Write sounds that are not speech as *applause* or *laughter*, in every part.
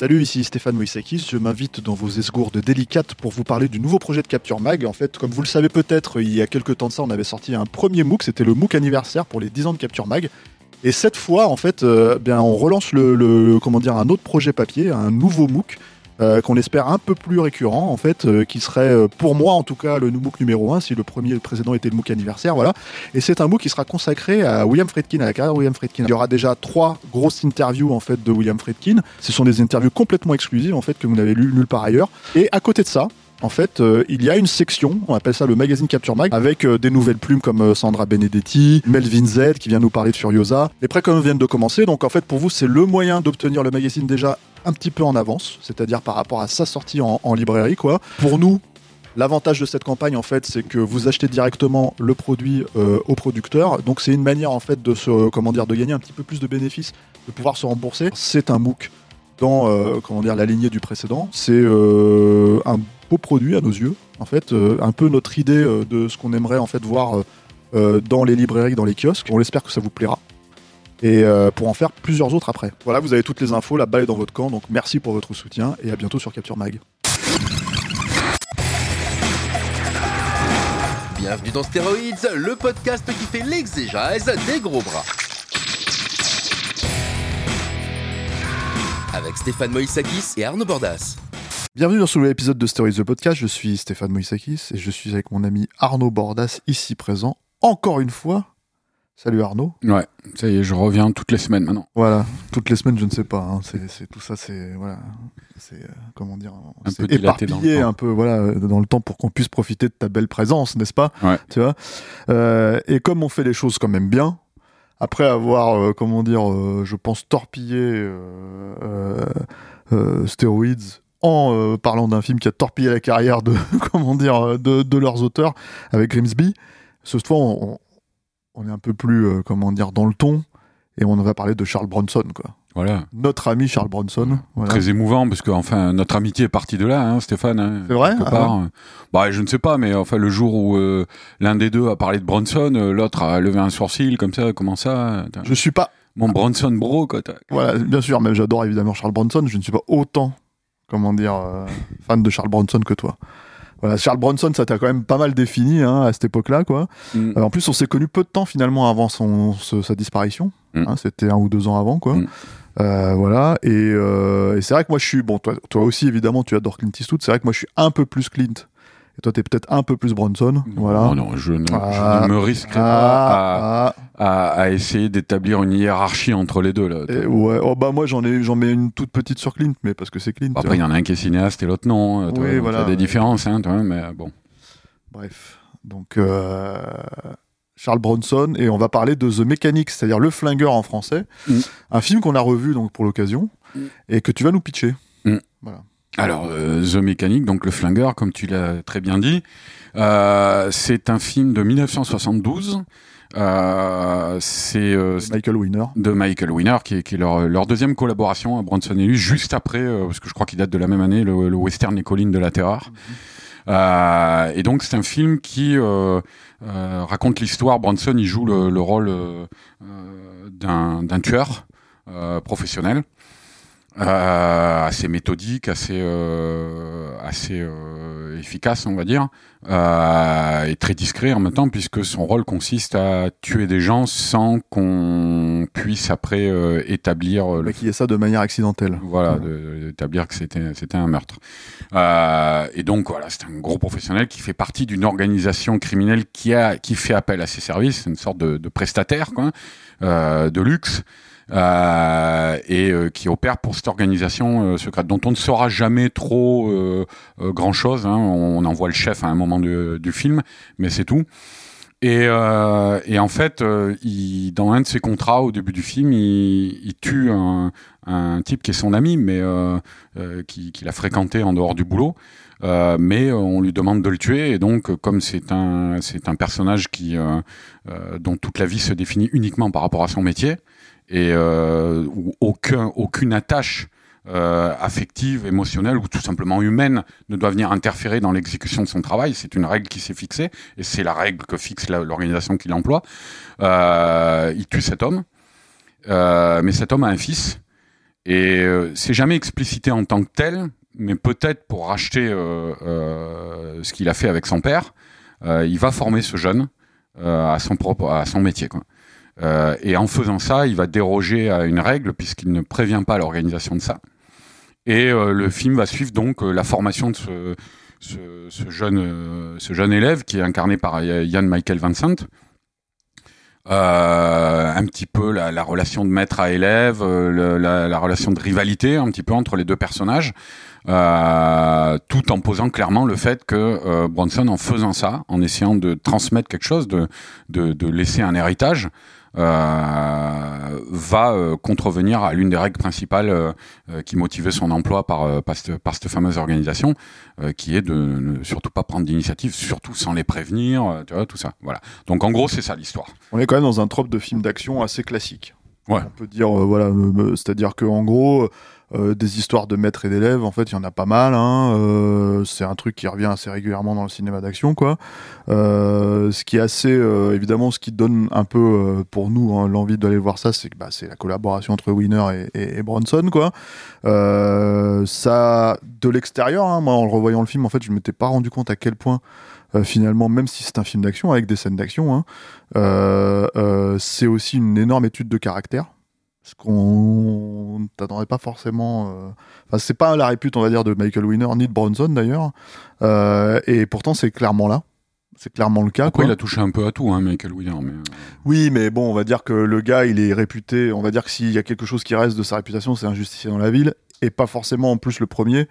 Salut, ici Stéphane Moïsakis. Je m'invite dans vos esgourdes délicates pour vous parler du nouveau projet de Capture Mag. En fait, comme vous le savez peut-être, il y a quelques temps de ça, on avait sorti un premier MOOC. C'était le MOOC anniversaire pour les 10 ans de Capture Mag. Et cette fois, en fait, euh, bien, on relance le, un autre projet papier, un nouveau MOOC. Euh, qu'on espère un peu plus récurrent en fait, euh, qui serait euh, pour moi en tout cas le MOOC numéro 1 si le premier le précédent était le MOOC anniversaire, voilà. Et c'est un MOOC qui sera consacré à William Friedkin, à la carrière de William Friedkin. Il y aura déjà trois grosses interviews en fait de William Friedkin. Ce sont des interviews complètement exclusives en fait que vous n'avez lu nulle part ailleurs. Et à côté de ça, en fait, euh, il y a une section, on appelle ça le magazine Capture Mag, avec euh, des nouvelles plumes comme euh, Sandra Benedetti, Melvin Z qui vient nous parler de Furiosa. Les précoms viennent de commencer, donc en fait pour vous c'est le moyen d'obtenir le magazine déjà un petit peu en avance, c'est-à-dire par rapport à sa sortie en, librairie quoi. Pour nous, L'avantage de cette campagne, en fait, c'est que vous achetez directement le produit au producteur. Donc, c'est une manière, en fait, de se, comment dire, de gagner un petit peu plus de bénéfices, de pouvoir se rembourser. C'est un MOOC dans, euh, comment dire, la lignée du précédent. C'est euh, un beau produit à nos yeux. En fait, euh, un peu notre idée de ce qu'on aimerait, en fait, voir dans les librairies, dans les kiosques. On espère que ça vous plaira. Et pour en faire plusieurs autres après. Voilà, vous avez toutes les infos, la balle est dans votre camp. Donc, merci pour votre soutien et à bientôt sur Capture Mag. Bienvenue dans Stéroïdes, le podcast qui fait l'exégèse des gros bras. Avec Stéphane Moïsakis et Arnaud Bordas. Bienvenue dans ce nouvel épisode de Stories the Podcast. Je suis Stéphane Moïsakis et je suis avec mon ami Arnaud Bordas, ici présent, encore une fois. Salut Arnaud. Ouais, ça y est, je reviens toutes les semaines maintenant. Voilà, toutes les semaines, je ne sais pas. hein, c'est, c'est- tout ça, c'est voilà, c'est euh, comment dire, Un c'est peu dilaté dans le éparpillé temps. un peu, voilà, dans le temps pour qu'on puisse profiter de ta belle présence, n'est-ce pas? Ouais. Tu vois? Euh, et comme on fait les choses quand même bien, après avoir, euh, comment dire, euh, je pense torpillé euh, euh, euh, Steroids en parlant d'un film qui a torpillé la carrière de, *laughs* comment dire, de, de leurs auteurs avec Grimsby. Ce fois, on, on est un peu plus, comment dire, dans le ton et on va parler de Charles Bronson, quoi. Voilà. Notre ami Charles Bronson. Voilà. Très émouvant parce que enfin notre amitié est partie de là, hein, Stéphane. hein, C'est vrai Ah part. Bah je ne sais pas, mais enfin le jour où euh, l'un des deux a parlé de Bronson, euh, l'autre a levé un sourcil comme ça. Comment ça. Je suis pas, Mon Bronson bro quoi. voilà, bien sûr, mais j'adore évidemment Charles Bronson. Je ne suis pas autant, comment dire, euh, fan de Charles Bronson que toi. Voilà, Charles Bronson, ça t'a quand même pas mal défini hein, à cette époque-là, quoi. Mm. Euh, en plus, on s'est connus peu de temps finalement avant son, ce- sa disparition. Mm. Hein, C'était un ou deux ans avant, quoi. Mm. Euh, voilà. Et, euh, et c'est vrai que moi, je suis bon. Toi, toi aussi, évidemment, tu adores Clint Eastwood. C'est vrai que moi, je suis un peu plus Clint. Et toi, t'es peut-être un peu plus Bronson. Voilà. Non, non, je ne, je Ah. ne me risquerai pas à, Ah, à, à essayer d'établir une hiérarchie entre les deux là. ah. Et ouais. Oh bah moi, j'en ai, j'en mets une toute petite sur Clint, mais parce que c'est Clint. Après, il y en a un qui est cinéaste et l'autre non. toi, Oui, voilà. Il y a des différences, hein, toi, mais bon. Bref, donc euh, Charles Bronson et on va parler de The Mechanic, c'est-à-dire le flingueur en français, Mm. un film qu'on a revu donc pour l'occasion Mm. et que tu vas nous pitcher. Mm. Voilà. Alors, euh, The Mechanic, donc le flingueur, comme tu l'as très bien dit, euh, c'est un film de 1972. Euh, c'est Michael Winner. de Michael Winner, qui est, qui est leur, leur deuxième collaboration à Bronson et lui, juste après, parce que je crois qu'il date de la même année, le, le western Les collines de la Terreur. Euh, et donc c'est un film qui raconte l'histoire. Bronson, il joue le, le rôle d'un tueur professionnel, euh, assez méthodique, assez euh, assez euh, efficace, on va dire, euh, et très discret en même temps, puisque son rôle consiste à tuer des gens sans qu'on puisse après euh, établir euh, le Maquiller ça de manière accidentelle. voilà, de- d'établir que c'était c'était un meurtre. Euh, et donc voilà, c'est un gros professionnel qui fait partie d'une organisation criminelle qui a qui fait appel à ses services, une sorte de, de prestataire quoi, euh, de luxe. Euh, et euh, qui opère pour cette organisation euh, secrète dont on ne saura jamais trop euh, grand chose. On, on en voit le chef à un moment de- du film, mais c'est tout. Et, euh, et en fait, euh, il, dans un de ses contrats au début du film, il, il tue un, un type qui est son ami, mais euh, euh, qui, l'a fréquenté en dehors du boulot. Euh, mais on lui demande de le tuer et donc comme c'est un c'est un personnage qui euh, euh, dont toute la vie se définit uniquement par rapport à son métier et euh, aucune attache euh, affective, émotionnelle ou tout simplement humaine ne doit venir interférer dans l'exécution de son travail. C'est une règle qui s'est fixée et c'est la règle que fixe l'organisation qui l'emploie. Euh, il tue cet homme, euh, mais cet homme a un fils et c'est jamais explicité en tant que tel, mais peut-être pour racheter ce qu'il a fait avec son père, il va former ce jeune à son propre à son métier. Quoi. Euh, et en faisant ça, il va déroger à une règle puisqu'il ne prévient pas l'organisation de ça. Et euh, le film va suivre donc euh, la formation de ce, jeune, élève qui est incarné par Ian Michael Vincent. Un petit peu la, la relation de maître à élève, la, la relation de rivalité un petit peu entre les deux personnages, tout en posant clairement le fait que Bronson, en faisant ça, en essayant de transmettre quelque chose, de, laisser un héritage, va euh, contrevenir à l'une des règles principales euh, euh, qui motivait son emploi par, euh, par, cette, par cette fameuse organisation, euh, qui est de ne surtout pas prendre d'initiative, surtout sans les prévenir, euh, tu vois, tout ça. Voilà. Donc en gros, c'est ça l'histoire. On est quand même dans un trope de film d'action assez classique. Ouais. On peut dire, euh, voilà, euh, euh, c'est-à-dire que en gros, euh, des histoires de maîtres et d'élèves, en fait, il y en a pas mal. Hein, euh, c'est un truc qui revient assez régulièrement dans le cinéma d'action, quoi. Euh, ce qui est assez, évidemment, ce qui donne un peu pour nous hein, l'envie d'aller voir ça, c'est que bah, c'est la collaboration entre Winner et, Bronson, quoi. Ça, de l'extérieur, hein, moi, en revoyant le film, en fait, je m'étais pas rendu compte à quel point. finalement, même si c'est un film d'action avec des scènes d'action, c'est aussi une énorme étude de caractère. Ce qu'on t'attendrait pas forcément. euh, Enfin, c'est pas la répute, on va dire, de Michael Winner ni de Bronson d'ailleurs. Euh, et pourtant, c'est clairement là. C'est clairement le cas. Après, quoi. il a touché un peu à tout, hein, Michael Winner. Mais... euh, Oui, mais bon, on va dire que le gars, il est réputé. On va dire que s'il y a quelque chose qui reste de sa réputation, c'est un justicier dans la ville, et pas forcément en plus le premier,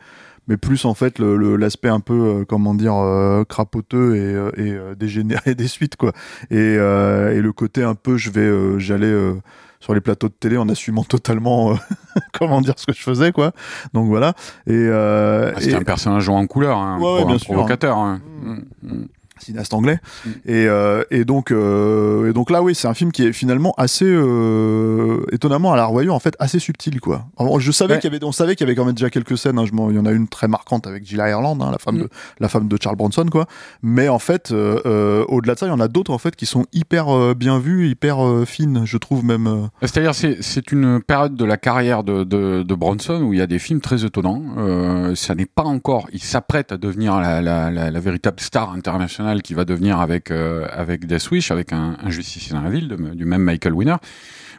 mais plus en fait l'aspect un peu, euh, comment dire, crapoteux et, et dégénéré *laughs* des suites, quoi. Et, et le côté un peu, je vais, j'allais sur les plateaux de télé en assumant totalement, euh, *laughs* comment dire, ce que je faisais, quoi. Donc voilà. Et, euh, Ah, C'était et- un personnage jouant en couleur, hein, Ouais, ouais, bien un sûr, provocateur. hein. Mm. Mm, mm. Cinéaste anglais. Mm. Et, euh, et, donc, euh, et donc là, oui, c'est un film qui est finalement assez euh, étonnamment à la revoyure, en fait, assez subtil, quoi. Alors, je savais Ouais. qu'il y avait, on savait qu'il y avait quand même déjà quelques scènes. hein, je il y en a une très marquante avec Jill Ireland, hein, la femme Mm. de la femme de Charles Bronson, quoi. Mais en fait, euh, euh, au-delà de ça, il y en a d'autres en fait qui sont hyper bien vues, hyper fines, je trouve même. C'est-à-dire, c'est c'est une période de la carrière de, de, de Bronson où il y a des films très étonnants. Euh, ça n'est pas encore. Il s'apprête à devenir la, la, la, la véritable star internationale qui va devenir avec euh, avec Death Wish, avec un, un justicier dans la ville du même Michael Winner.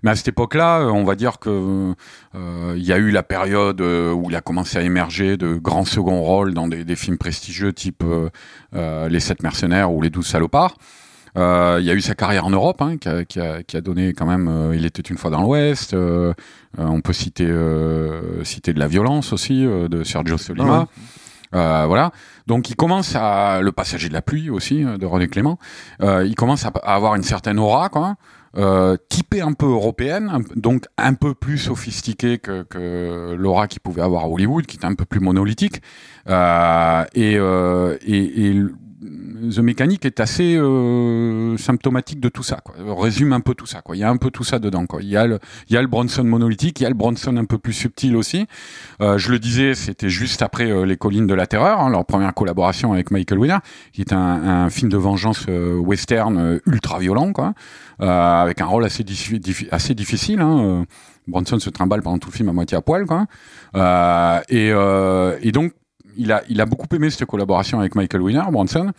Mais à cette époque-là, euh, on va dire que euh, il y a eu la période euh, où il a commencé à émerger de grands seconds rôles dans des, films prestigieux type Les Sept Mercenaires ou Les Douze Salopards. Il y a eu sa carrière en Europe, hein, qui, a, donné quand même. il était une fois dans l'Ouest. on peut citer citer de la violence aussi de Sergio Solima. Euh, voilà. Donc il commence à le passager de la pluie aussi euh, de René Clément. Euh, il commence à, avoir une certaine aura, quoi. Euh, typée un peu européenne, donc un peu plus sophistiquée que, que l'aura qu'il pouvait avoir à Hollywood, qui était un peu plus monolithique. Euh, et, euh, et, et le- The Mechanic est assez euh, symptomatique de tout ça. Quoi. Résume un peu tout ça. Quoi. Il y a un peu tout ça dedans. Quoi. Il y a le, il y a le Bronson monolithique, il y a le Bronson un peu plus subtil aussi. Euh, je le disais, c'était juste après euh, Les Collines de la Terreur, hein, leur première collaboration avec Michael Winner, qui est un, un film de vengeance euh, western euh, ultra violent, quoi, avec un rôle assez, assez difficile. Hein, Bronson se trimballe pendant tout le film à moitié à poil, quoi. Euh, et, euh, et donc, il a, il a beaucoup aimé cette collaboration avec Michael Winner, Bronson.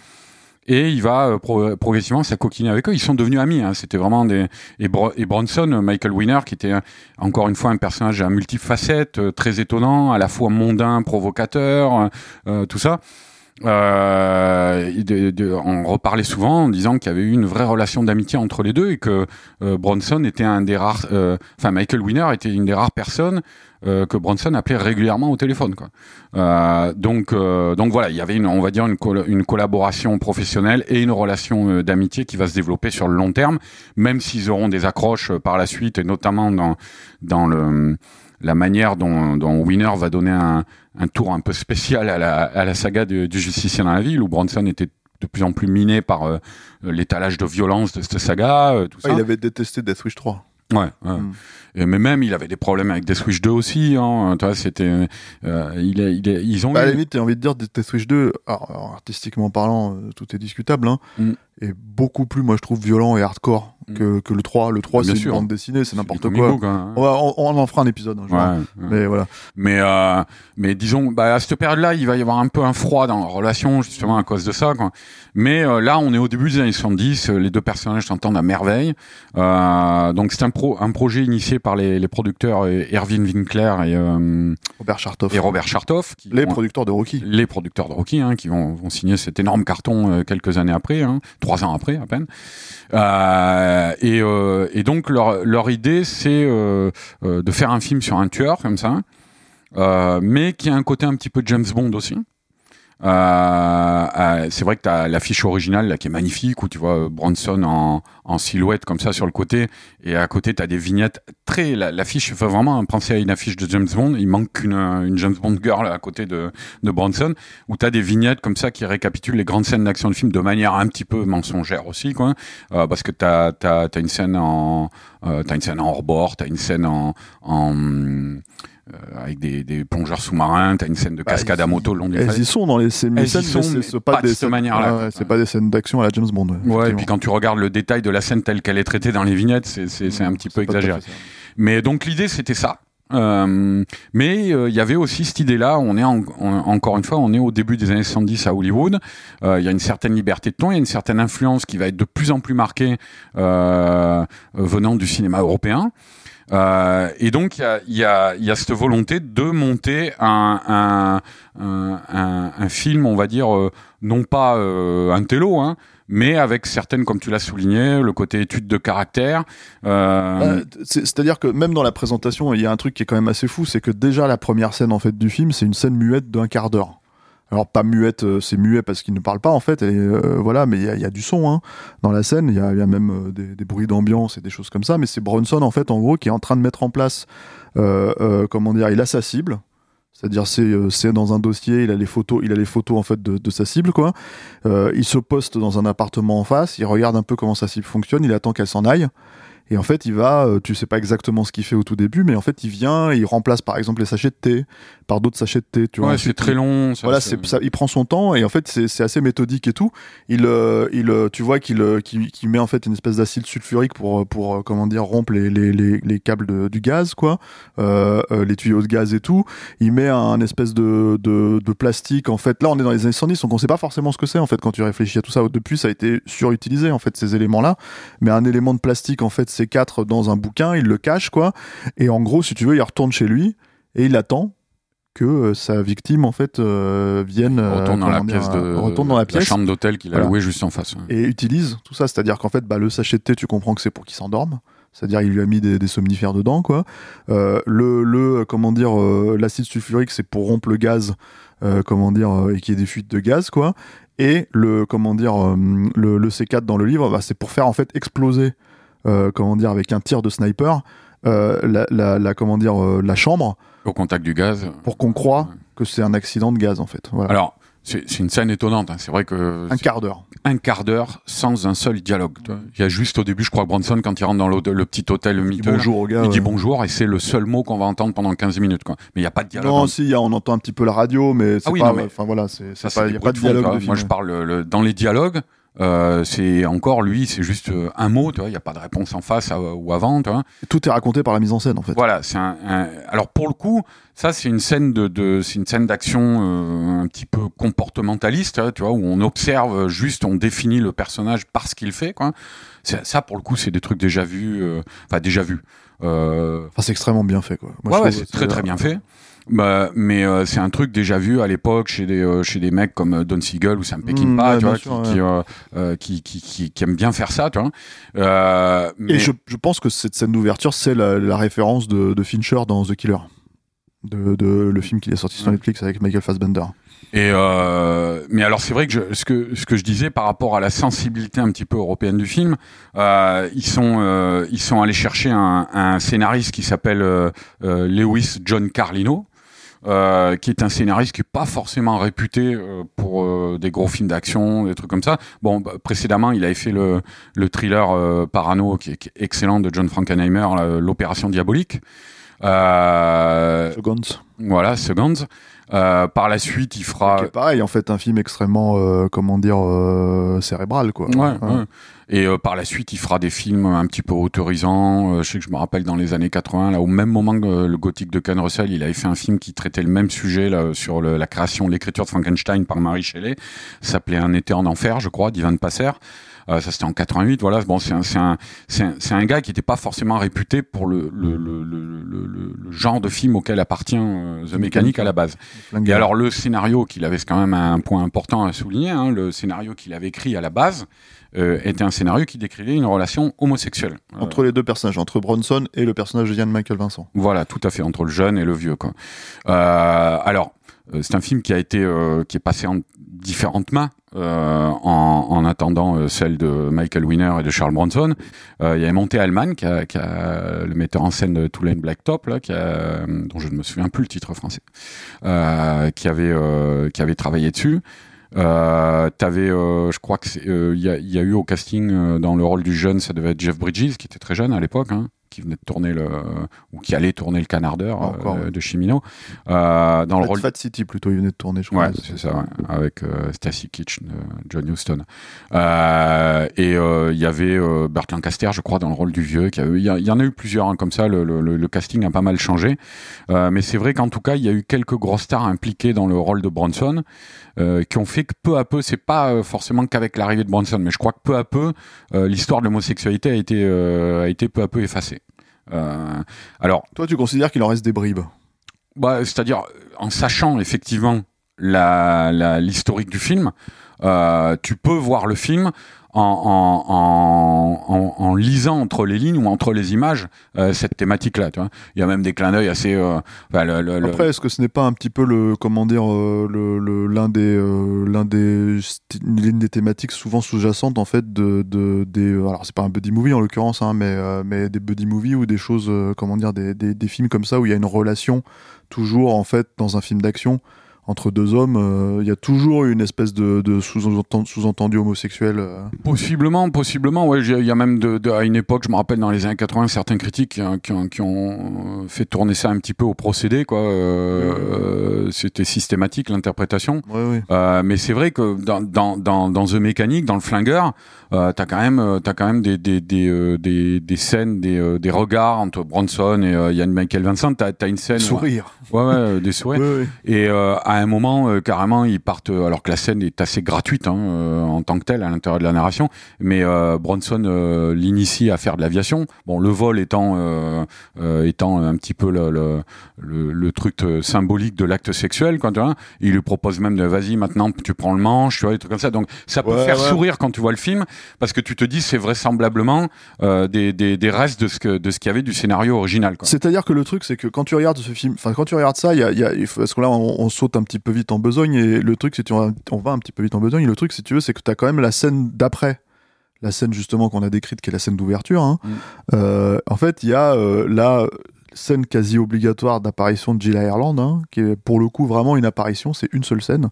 Et il va euh, pro- progressivement s'acoquiner avec eux. Ils sont devenus amis. Hein. C'était vraiment des et, Bro- et Bronson, euh, Michael Winner, qui était euh, encore une fois un personnage à multifacette, euh, très étonnant, à la fois mondain, provocateur, euh, euh, tout ça. Euh, on reparlait souvent en disant qu'il y avait eu une vraie relation d'amitié entre les deux et que euh, Bronson était un des rares, euh, enfin Michael Winner était une des rares personnes que Bronson appelait régulièrement au téléphone. Quoi. Donc, donc voilà, il y avait une, on va dire une collaboration professionnelle et une relation d'amitié qui va se développer sur le long terme, même s'ils auront des accroches par la suite et notamment dans dans le la manière dont, dont Winner va donner un, un tour un peu spécial à la, à la saga du, du justicier dans la ville, où Bronson était de plus en plus miné par euh, l'étalage de violence de cette saga. Euh, tout Ah, ça. il avait détesté Death Wish 3. Ouais, ouais. Mm. Et, mais même il avait des problèmes avec Death Switch 2 aussi. Hein. Tu vois, c'était, euh, il, il ils ont Bah, à la limite, t'as envie de dire Death Wish 2, alors, alors, artistiquement parlant, euh, tout est discutable, hein, Mm. et beaucoup plus, moi je trouve, violent et hardcore. Que, que le 3. Le 3, Bien c'est une sûr. bande dessinée, c'est n'importe quoi. book, hein. On, va- on- on en fera un épisode. jour. Ouais, ouais. Mais voilà. Mais euh, mais disons, bah, à cette période-là, il va y avoir un peu un froid dans la relation justement à cause de ça. Quoi. Mais euh, là, on est au début des années 70. euh, Les deux personnages s'entendent à merveille. Euh, donc c'est un pro, un projet initié par les, les producteurs euh, Erwin Winkler et, euh, Robert Chartoff. et Robert Chartoff, qui Les producteurs de Rocky. les producteurs de Rocky, hein, qui vont, vont signer cet énorme carton euh, quelques années après, hein, trois ans après à peine. Euh, et, euh, et donc leur, idée, c'est euh, euh, de faire un film sur un tueur comme ça, euh, mais qui a un côté un petit peu James Bond aussi. Euh, euh, c'est vrai que tu as l'affiche originale là, qui est magnifique où tu vois euh, Bronson en, en silhouette comme ça sur le côté. Et à côté tu as des vignettes très la- l'affiche fait vraiment penser à une affiche de James Bond il manque une, une James Bond girl à côté de, de Bronson où tu as des vignettes comme ça qui récapitulent les grandes scènes d'action du film de manière un petit peu mensongère aussi quoi. Euh, parce que tu as, une scène en euh, t'as une scène en hors-bord t'as une scène en, en avec des, des plongeurs sous-marins t'as une scène de Bah, cascade à moto le long d'une Elles y sont dans les scènes, Elles scènes, sont, mais c'est- pas de cette manière-là, ouais, c'est pas des scènes d'action à la James Bond. Ouais, et puis quand tu regardes le détail de la scène telle qu'elle est traitée dans les vignettes, c'est, un petit peu exagéré. Mais donc l'idée c'était ça. Euh, mais euh, il y avait aussi cette idée-là. On est en- en- encore une fois, on est au début des années 70 à Hollywood. Euh, Il y a une certaine liberté de ton, il y a une certaine influence qui va être de plus en plus marquée euh, venant du cinéma européen. Euh, et donc il y a, y, a, y a cette volonté de monter un, un, un, un, film, on va dire, euh, non pas euh, un télo, hein, mais avec certaines, comme tu l'as souligné, le côté étude de caractère. Euh, c'est- C'est-à-dire que même dans la présentation, il y a un truc qui est quand même assez fou, c'est que déjà la première scène en fait du film, c'est une scène muette d'un quart d'heure. Alors pas muette, euh, c'est muet parce qu'il ne parle pas en fait, euh, voilà, mais il y a, du son hein, dans la scène, il y a, même euh, des, bruits d'ambiance et des choses comme ça, mais c'est Bronson en fait en gros qui est en train de mettre en place, comment dire, il a sa cible, c'est-à-dire c'est dans un dossier, il a les photos, il a les photos en fait de, sa cible quoi. Il se poste dans un appartement en face, il regarde un peu comment sa cible fonctionne, il attend qu'elle s'en aille. Et en fait, il va, tu sais pas exactement ce qu'il fait au tout début, mais en fait, il vient, il remplace par exemple les sachets de thé par d'autres sachets de thé. Tu vois, ouais, c'est très long. ça, voilà, c'est- c'est ça, il prend son temps et en fait c'est c'est assez méthodique et tout. Il, euh, il, euh, tu vois qu'il euh, met en fait une espèce d'acide sulfurique pour pour comment dire rompre les les, les, les câbles de- du gaz quoi, euh, les tuyaux de gaz et tout. Il met un espèce de, de de plastique en fait. Là on est dans les années 70 donc on sait pas forcément ce que c'est en fait quand tu réfléchis à tout ça. Depuis ça a été surutilisé en fait ces éléments là, mais un élément de plastique en fait C4 dans un bouquin, il le cache quoi. Et en gros si tu veux il retourne chez lui et il attend que euh, sa victime en fait euh, vienne Il retourne dans euh, la pièce de euh, retourne dans la pièce chambre d'hôtel qu'il a Voilà. louée juste en face. ouais. et utilise tout ça c'est à dire qu'en fait bah, le sachet de thé tu comprends que c'est pour qu'il s'endorme c'est à dire il lui a mis des, des somnifères dedans quoi Euh, le le comment dire euh, l'acide sulfurique c'est pour rompre le gaz euh, comment dire euh, et qu'il y ait des fuites de gaz quoi et le comment dire euh, le, le C4 dans le livre bah, c'est pour faire en fait exploser euh, comment dire avec un tir de sniper euh, la, la, la- comment dire euh, la chambre Au contact du gaz. pour qu'on croie que c'est un accident de gaz en fait voilà. Alors, c'est une scène étonnante. hein. C'est vrai que un quart d'heure un quart d'heure sans un seul dialogue. Il y a juste au début, je crois que Bronson, quand il rentre dans le, petit hôtel miteux, bonjour au gars il dit ouais. bonjour et c'est le seul mot qu'on va entendre pendant 15 minutes. Quoi. Mais il n'y a pas de dialogue. Non, en- si, y a- on entend un petit peu la radio, mais c'est Ah oui, pas. Enfin voilà, c'est pas. Il des y a pas de dialogue. de Moi, je parle le- le- dans les dialogues. Euh, c'est encore lui, c'est juste euh, un mot, tu vois. Il n'y a pas de réponse en face euh, ou avant, tu vois. Tout est raconté par la mise en scène en fait. Voilà, c'est un, un- Alors pour le coup, ça c'est une scène de, de c'est une scène d'action euh, un petit peu comportementaliste, hein, tu vois, où on observe juste, on définit le personnage par ce qu'il fait, quoi. ça pour le coup, c'est des trucs déjà vus, euh, enfin déjà vus. Euh, Enfin, c'est extrêmement bien fait, quoi. Moi, ouais, c'est très très bien fait. Bah, mais euh, c'est un truc déjà vu à l'époque chez des euh, chez des mecs comme euh, Don Siegel ou Sam Peckinpah, Mm, ouais, tu vois, sûr, qui, qui, euh, euh, qui, qui, qui, qui aiment bien faire ça, tu vois. Euh, mais Et je, je pense que cette scène d'ouverture, c'est la, la référence de, de Fincher dans The Killer. De, de le film qui est sorti sur Ouais. Netflix avec Michael Fassbender. Et euh, mais alors c'est vrai que je, ce que ce que je disais par rapport à la sensibilité un petit peu européenne du film, euh, ils sont euh, ils sont allés chercher un, un scénariste qui s'appelle euh, euh, Lewis John Carlino. Euh, qui est un scénariste qui est pas forcément réputé euh, pour euh, des gros films d'action, des trucs comme ça. Bon, bah, précédemment, il avait fait le, le thriller euh, Parano, qui est, qui est excellent de John Frankenheimer, l'opération diabolique. Euh, Seconds. voilà, Seconds. Euh, par la suite, il fera. Est pareil, en fait, un film extrêmement, euh, comment dire, euh, cérébral, quoi. Ouais, ouais. Et euh, par la suite, il fera des films un petit peu autorisants. Euh, je sais que je me rappelle dans les années 80, là, au même moment que euh, le Gothique de Ken Russell, il avait fait un film qui traitait le même sujet là, sur le- la création, l'écriture de Frankenstein par Marie Shelley. Ça s'appelait Un été en enfer, je crois, d'Ivan Passer. Euh, ça c'était en 88. Voilà, bon, c'est un, c'est un, c'est un, c'est un gars qui n'était pas forcément réputé pour le, le, le, le, le, le- le genre de film auquel appartient euh, The Mechanic à la base. Et alors le scénario qu'il avait, c'est quand même un point important à souligner. Hein, le scénario qu'il avait écrit à la base euh, était un scénario qui décrivait une relation homosexuelle. Euh, Entre les deux personnages, entre Bronson et le personnage de Ian Michael Vincent. voilà, tout à fait entre le jeune et le vieux. Quoi. Euh, alors, c'est un film qui a été, euh, qui est passé en différentes mains. euh, en, en attendant euh, celle de Michael Winner et de Charles Bronson, il y avait Monté Allman, qui a, qui a le metteur en scène de Tulane Blacktop, là, qui a, dont je ne me souviens plus le titre français, qui avait qui avait travaillé dessus. Euh, t'avais, euh, je crois que euh, il y, a, il y a eu au casting euh, dans le rôle du jeune, ça devait être Jeff Bridges, qui était très jeune à l'époque, hein, qui venait de tourner le, ou qui allait tourner le Canardeur Encore, euh, ouais. de Chimino, euh, dans le rôle. Fat City, plutôt, il venait de tourner, je crois. Ouais, c'est ça, ouais, avec euh, Stacy Kitch, de John Huston. Euh, et euh, il y avait euh, Burt Lancaster, je crois, dans le rôle du vieux. Il y, en a eu plusieurs hein, comme ça. Le, le- le- casting a pas mal changé. Euh, mais c'est vrai qu'en tout cas, il y a eu quelques grosses stars impliquées dans le rôle de Bronson, euh, qui ont fait que peu à peu, c'est pas euh, forcément qu'avec l'arrivée de Bronson, mais je crois que peu à peu, euh, l'histoire de l'homosexualité a été euh, a été peu à peu effacée. Euh, alors, Toi, tu considères qu'il en reste des bribes bah, c'est-à-dire, en sachant effectivement la- la- l'historique du film, euh, tu peux voir le film en, lisant entre les lignes ou entre les images euh, cette thématique-là. Il y a même des clins d'œil assez. euh, Après, est-ce que ce n'est pas un petit peu le, comment dire, l'un des, l'un des, l'une des thématiques souvent sous-jacentes en fait de, de des, alors c'est pas un buddy movie en l'occurrence, hein, mais, mais des buddy movies ou des choses, comment dire, des, des films comme ça où il y a une relation toujours en fait dans un film d'action entre deux hommes, euh, il y a toujours une espèce de, de sous-entendu, homosexuel. euh. Possiblement, possiblement. Ouais, il y a même de, de- à une époque, je me rappelle dans les années 80, certains critiques qui, ont- qui ont, qui ont fait tourner ça un petit peu au procédé. Quoi. Euh, euh, C'était systématique l'interprétation. Ouais, ouais. Euh, mais c'est vrai que dans, dans, dans, dans The Mechanic, dans le flingueur, euh, t'as quand même, euh, t'as quand même des, des, des, euh, des, des scènes, des, euh, des regards entre Bronson et euh, Ian Michael Vincent. T'as, une scène, Sourire. ouais, ouais, euh, des sourires. *laughs* Et euh, à un moment, euh, carrément, ils partent, euh, alors que la scène est assez gratuite hein, euh, en tant que telle à l'intérieur de la narration, mais Bronson l'initie à faire de l'aviation. Bon, le vol étant étant un petit peu le, le, le, le truc symbolique de l'acte sexuel, quoi, tu vois. Il lui propose même de vas-y maintenant tu prends le manche, tu vois, des trucs comme ça. Donc ça peut Ouais, faire ouais. sourire quand tu vois le film parce que tu te dis c'est vraisemblablement des, des, des restes de ce que de ce qu'il y avait du scénario original. C'est-à-dire que le truc, c'est que quand tu regardes ce film, enfin quand tu regardes ça, il y a, y a- parce que là on, on saute un petit peu vite en besogne et le truc, c'est tu- on va un petit peu vite en besogne. Et le truc, si tu veux, c'est que tu as quand même la scène d'après, la scène justement qu'on a décrite, qui est la scène d'ouverture. hein. Mm. Euh, en fait, il y a euh, la scène quasi obligatoire d'apparition de Jill Ireland, hein, qui est pour le coup vraiment une apparition. C'est une seule scène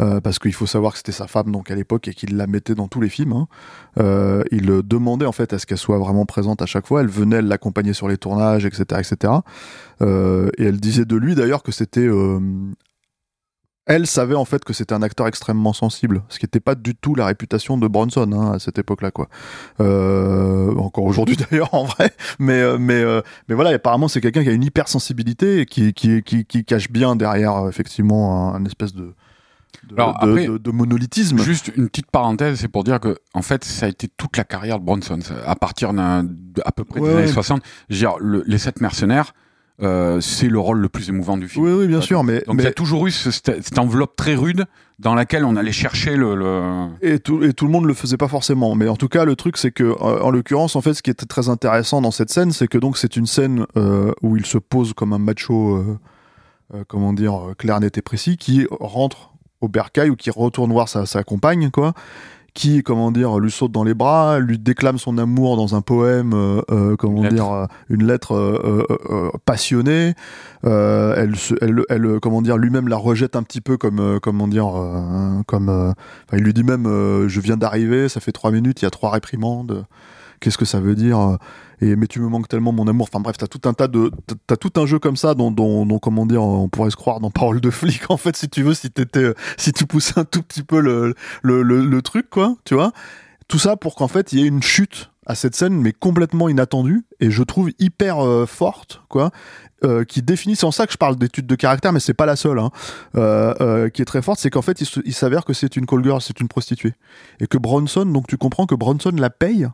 euh, parce qu'il faut savoir que c'était sa femme donc à l'époque et qu'il la mettait dans tous les films. hein. Il demandait en fait à ce qu'elle soit vraiment présente à chaque fois. Elle venait l'accompagner sur les tournages, etc., etc. Et elle disait de lui d'ailleurs que c'était elle savait en fait que c'était un acteur extrêmement sensible, ce qui n'était pas du tout la réputation de Bronson hein, à cette époque-là, quoi. Euh, encore aujourd'hui *laughs* d'ailleurs en vrai, mais euh, mais euh, mais voilà, apparemment c'est quelqu'un qui a une hypersensibilité et qui qui qui, qui cache bien derrière effectivement un, un espèce de de, Alors, de- après, de- de monolithisme. Juste une petite parenthèse, c'est pour dire que en fait, ça a été toute la carrière de Bronson, à partir d'un, à peu près Ouais, des années ouais. 60. Je veux dire, le- les sept mercenaires, euh, c'est le rôle le plus émouvant du film. Oui, oui, bien sûr, mais, Donc il y a toujours eu ce- cette, enveloppe très rude dans laquelle on allait chercher le. le... et tout, et tout le monde le faisait pas forcément. Mais en tout cas, le truc, c'est que, euh, en l'occurrence, en fait, ce qui est très intéressant dans cette scène, c'est que donc c'est une scène euh, où il se pose comme un macho, euh, comment dire, clair, net et précis, qui rentre au bercail ou qui retourne voir sa, sa compagne, quoi, qui, comment dire, lui saute dans les bras, lui déclame son amour dans un poème, euh, euh, comment Une lettre. dire, une lettre euh, passionnée. Elle, se- elle, elle, comment dire, lui-même la rejette un petit peu comme, comment dire, comme, il lui dit même, je viens d'arriver, ça fait trois minutes, il y a trois réprimandes. Qu'est-ce que ça veut dire? Et mais tu me manques tellement mon amour. Enfin bref, t'as tout un tas de, t'as- tout un jeu comme ça dont, dont, comment dire, on pourrait se croire dans Parole de flic *laughs* en fait, si tu veux, si euh, si tu poussais un tout petit peu le, le, le, truc quoi, tu vois. Tout ça pour qu'en fait il y ait une chute à cette scène, mais complètement inattendue et je trouve hyper euh, forte quoi. euh, qui définit, c'est en ça que je parle d'études de caractère, mais c'est pas la seule, hein, qui est très forte, c'est qu'en fait, il s'avère que c'est une call girl, c'est une prostituée. Et que Bronson, donc tu comprends que Bronson la paye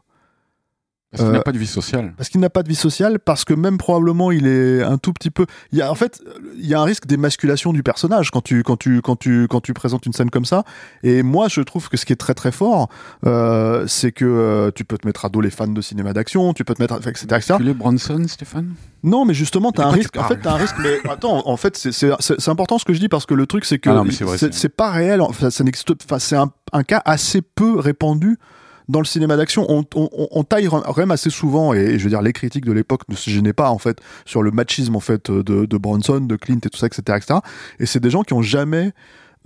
Parce qu'il n'a Euh, pas de vie sociale. parce qu'il n'a pas de vie sociale, parce que même probablement il est un tout petit peu. Il y a en fait, il y a un risque d'émasculation du personnage quand tu quand tu quand tu quand tu présentes une scène comme ça. Et moi, je trouve que ce qui est très très fort, euh, c'est que euh, tu peux te mettre à dos les fans de cinéma d'action, tu peux te mettre, à- etc., etc. Tu l'es Bronson, Stéphane? Non, mais justement, t'as un risque. En fait, t'as un risque. Mais attends, en fait, c'est- important ce que je dis parce que le truc, c'est que Ah c'est pas réel. Enfin, ça n'existe. Enfin, c'est un, un cas assez peu répandu dans le cinéma d'action. On, taille même assez souvent, et, je veux dire, les critiques de l'époque ne se gênaient pas en fait sur le machisme en fait de, Bronson, de Clint et tout ça, etc., etc. Et c'est des gens qui ont jamais,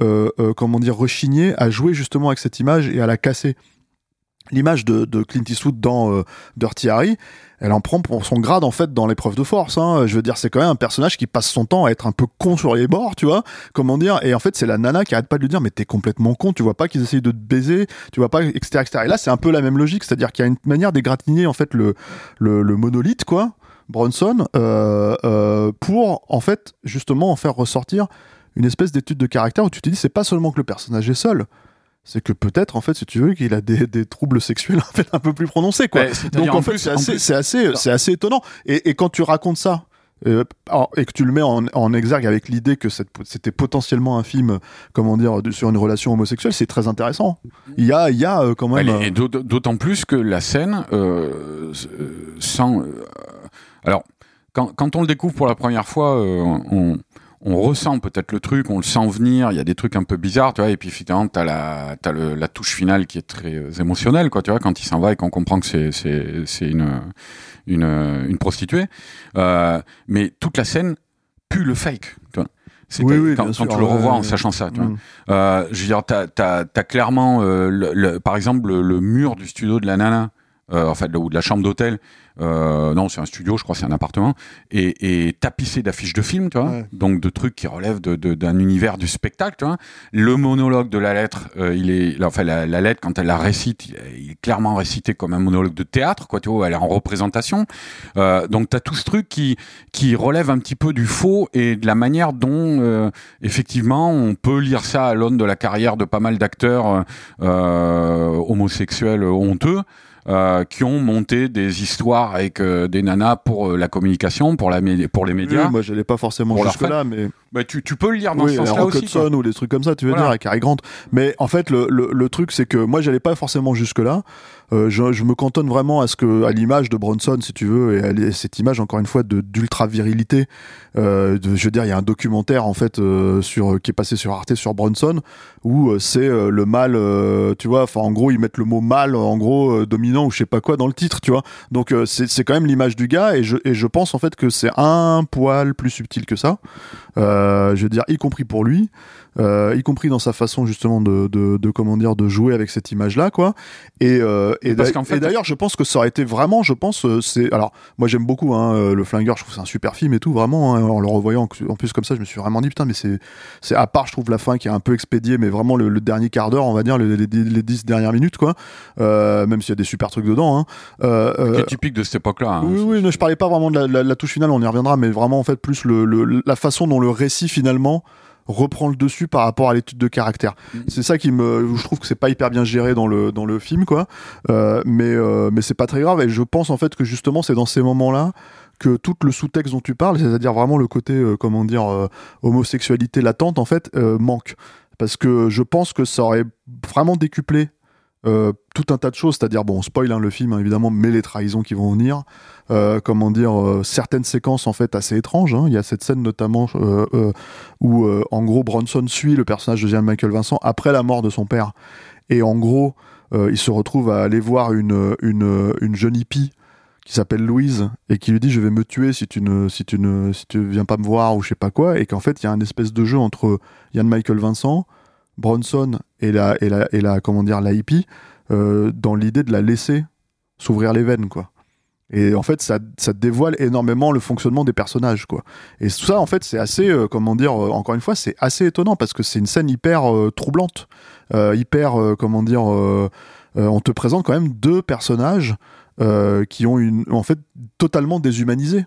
euh, euh, comment rechigné à jouer justement avec cette image et à la casser. L'image de, de Clint Eastwood dans euh, Dirty Harry, elle en prend pour son grade en fait dans l'épreuve de force. Hein. Je veux dire, c'est quand même un personnage qui passe son temps à être un peu con sur les bords, tu vois. Comment dire Et en fait, c'est la nana qui arrête pas de lui dire mais t'es complètement con. Tu vois pas qu'ils essayent de te baiser. Tu vois pas, etc., etc. Et là, c'est un peu la même logique, c'est-à-dire qu'il y a une manière d'égratigner en fait le le, monolithe, quoi, Bronson, euh, euh, pour en fait justement en faire ressortir une espèce d'étude de caractère où tu te dis c'est pas seulement que le personnage est seul. C'est que peut-être, en fait, si tu veux, qu'il a des, des troubles sexuels *laughs* en fait, un peu plus prononcés, quoi. Ouais, Donc en, en fait, c'est assez, c'est assez, c'est assez étonnant. Et, et quand tu racontes ça euh, et que tu le mets en, en exergue avec l'idée que c'était potentiellement un film, comment dire, sur une relation homosexuelle, c'est très intéressant. Il y a, il y a euh, quand même. Et d'aut- d'autant plus que la scène, euh, euh, sans. euh, alors, quand, quand on le découvre pour la première fois, euh, on, on ressent peut-être le truc, on le sent venir. Il y a des trucs un peu bizarres, tu vois. Et puis finalement, t'as la, t'as le, la touche finale qui est très euh, émotionnelle, quoi. Tu vois, quand il s'en va et qu'on comprend que c'est, c'est, c'est une, une, une prostituée. Euh, mais toute la scène pue le fake, tu vois. C'est Oui, oui, quand, quand tu le revois en sachant ça, tu vois. Mm. Euh, je veux dire, t'as as, clairement, euh, le, le- par exemple, le, le mur du studio de la nana, euh, en fait, le- ou de la chambre d'hôtel. Euh, non, c'est un studio, je crois, c'est un appartement, et, et tapissé d'affiches de films, tu vois, Ouais. donc de trucs qui relèvent de- de- d'un univers du spectacle, tu vois. Le monologue de la lettre, euh, il est, enfin, la, la lettre quand elle la récite, il est, il est clairement récité comme un monologue de théâtre, quoi, tu vois, elle est en représentation. Euh, donc t'as tout ce truc qui qui relève un petit peu du faux et de la manière dont euh, effectivement on peut lire ça à l'aune de la carrière de pas mal d'acteurs euh, homosexuels honteux. Euh, qui ont monté des histoires avec euh, des nanas pour euh, la communication, pour, la, pour les médias. Oui, moi, j'allais pas forcément Pour leur jusque là, mais Bah, tu, tu peux le lire dans oui, ce sens-là aussi. quoi. Ou des trucs comme ça, tu veux Voilà. dire, avec Harry Grant. Mais en fait, le, le, le truc, c'est que moi, j'allais pas forcément jusque là. Euh, je, je me cantonne vraiment à ce que, à l'image de Bronson, si tu veux, et à cette image encore une fois de d'ultra virilité. Euh, de, je veux dire, il y a un documentaire en fait euh, sur qui est passé sur Arte sur Bronson où c'est le mal, tu vois. Enfin, en gros, ils mettent le mot mal, en gros, dominant ou je sais pas quoi dans le titre, tu vois. Donc c'est c'est quand même l'image du gars et je et je pense en fait que c'est un poil plus subtil que ça. Euh, je veux dire, y compris pour lui, euh, y compris dans sa façon justement de, de, de comment dire de jouer avec cette image-là, quoi. Et, euh, et, Parce d'a- qu'en fait- et d'ailleurs, je pense que ça aurait été vraiment, je pense, euh, c'est alors moi j'aime beaucoup hein, euh, le Flingueur, je trouve que c'est un super film et tout, vraiment. hein, en le revoyant en plus comme ça, je me suis vraiment dit putain, mais c'est c'est à part, je trouve la fin qui est un peu expédiée, mais vraiment le, le dernier quart d'heure, on va dire les, les, les dix dernières minutes, quoi. Euh, même s'il y a des super trucs dedans. Hein. Euh, Qui euh, est typique de cette époque-là. hein. oui, oui, mais je parlais pas vraiment de la, la- la touche finale, on y reviendra, mais vraiment en fait plus le, le- la façon dont le récit finalement reprend le dessus par rapport à l'étude de caractère. Mm. C'est ça qui me, je trouve que c'est pas hyper bien géré dans le dans le film quoi. Euh, mais euh, mais c'est pas très grave et je pense en fait que justement c'est dans ces moments-là que tout le sous-texte dont tu parles, c'est-à-dire vraiment le côté euh, comment dire euh, homosexualité latente en fait euh, manque parce que je pense que ça aurait vraiment décuplé euh, tout un tas de choses, c'est-à-dire bon, on spoil hein, le film hein, évidemment, mais les trahisons qui vont venir, euh, comment dire, euh, certaines séquences en fait assez étranges. hein. Il y a cette scène notamment où en gros Bronson suit le personnage de Jean Michael Vincent après la mort de son père, et en gros il se retrouve à aller voir une une, une jeune hippie qui s'appelle Louise et qui lui dit je vais me tuer si tu ne si tu ne si tu viens pas me voir ou je sais pas quoi et qu'en fait il y a un espèce de jeu entre Ian Michael Vincent Bronson et la et la et la comment dire la hippie euh, dans l'idée de la laisser s'ouvrir les veines quoi. Et en fait ça, ça dévoile énormément le fonctionnement des personnages quoi. Et tout ça en fait c'est assez euh, comment dire euh, encore une fois c'est assez étonnant parce que c'est une scène hyper troublante hyper comment dire on te présente quand même deux personnages qui ont une en fait totalement déshumanisés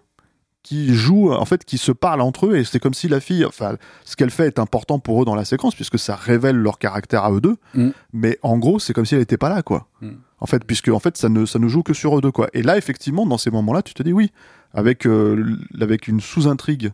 qui jouent en fait qui se parlent entre eux et c'est comme si la fille enfin ce qu'elle fait est important pour eux dans la séquence puisque ça révèle leur caractère à eux deux Mm. mais en gros c'est comme si elle était pas là quoi Mm. en fait puisque en fait ça ne ça ne joue que sur eux deux quoi et là effectivement dans ces moments là tu te dis oui avec euh, avec une sous-intrigue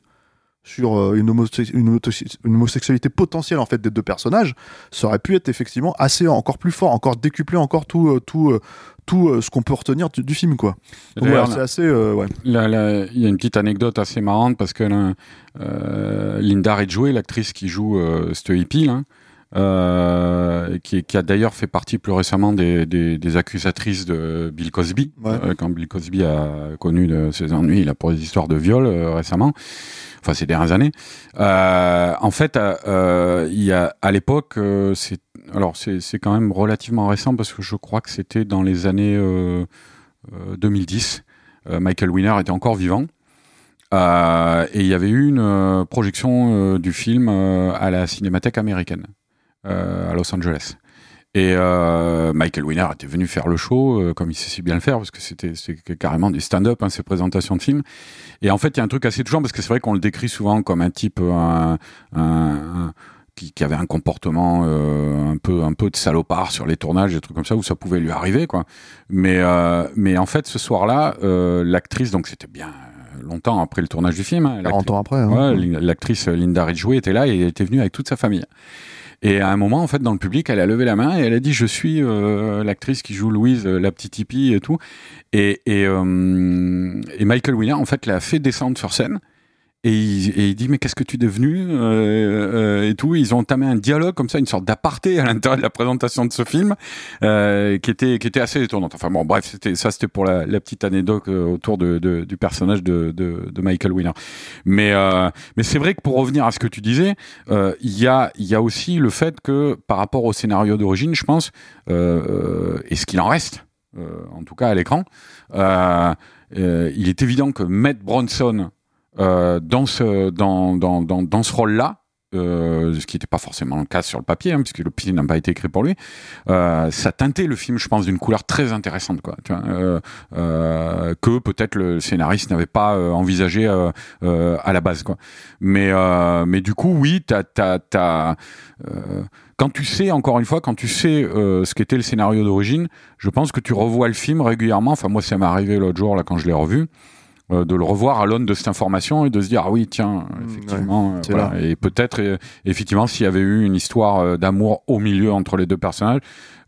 sur euh, une, une, homo- une homosexualité potentielle en fait des deux personnages ça aurait pu être effectivement assez encore plus fort encore décupler encore tout euh, tout euh, tout ce qu'on peut retenir du, du film quoi. Donc D'ailleurs, voilà, c'est assez euh, ouais. Là, là, il y a une petite anecdote assez marrante parce que là, euh, Linda Ridgway, l'actrice qui joue euh, hippie, là, euh, qui, qui a d'ailleurs fait partie plus récemment des, des, des accusatrices de Bill Cosby, Ouais. euh, quand Bill Cosby a connu de ses ennuis là, pour des histoires de viol euh, récemment, enfin ces dernières années. Euh, en fait, euh, euh, y a à l'époque, c'est alors c'est quand même relativement récent parce que je crois que c'était dans les années euh, euh, 2010. Euh, Michael Winner était encore vivant. Et il y avait eu une projection du film à la Cinémathèque américaine, à Los Angeles. Et euh, Michael Winner était venu faire le show, euh, comme il sait si bien le faire, parce que c'était carrément du stand-up, hein, ces présentations de films. Et en fait, il y a un truc assez touchant, parce que c'est vrai qu'on le décrit souvent comme un type euh, un, un- un- qui, qui avait un comportement euh, un peu un peu de salopard sur les tournages, des trucs comme ça, où ça pouvait lui arriver, quoi. Mais euh, mais en fait, ce soir-là, euh, l'actrice, donc c'était bien longtemps après le tournage du film, hein, 40 ans après hein. Ouais, l'actrice Linda Ridgway était là et elle était venue avec toute sa famille. Et à un moment, en fait, dans le public, elle a levé la main et elle a dit Je suis euh, l'actrice qui joue Louise, euh, la petite hippie et tout. Et, et, euh, et Michael Winner, en fait, l'a fait descendre sur scène. Et il, et il dit mais qu'est-ce que tu es devenu euh, euh, et tout. Ils ont entamé un dialogue comme ça, une sorte d'aparté à l'intérieur de la présentation de ce film, euh, qui était qui était assez étonnante. Enfin bon, bref, c'était ça, c'était pour la, petite anecdote euh, autour de, de- du personnage de, de, de Michael Winner. Mais mais c'est vrai que pour revenir à ce que tu disais, il y a il y a aussi le fait que par rapport au scénario d'origine, je pense, et ce qu'il en reste, euh, en tout cas à l'écran, euh, il est évident que Matt Bronson euh, dans ce dans dans dans, ce rôle-là. euh, ce qui n'était pas forcément le cas sur le papier, hein, puisque le film n'a pas été écrit pour lui. Euh, ça teintait le film, je pense, d'une couleur très intéressante, quoi. Que peut-être le scénariste n'avait pas envisagé à la base, quoi. Mais mais du coup, oui, t'as t'as t'as quand tu sais, encore une fois, quand tu sais ce qu'était le scénario d'origine, je pense que tu revois le film régulièrement. Enfin, moi, ça m'est arrivé l'autre jour, là, quand je l'ai revu, de le revoir à l'aune de cette information et de se dire, ah oui, tiens, effectivement, euh, voilà. là. Et peut-être, euh, effectivement, s'il y avait eu une histoire euh, d'amour au milieu entre les deux personnages,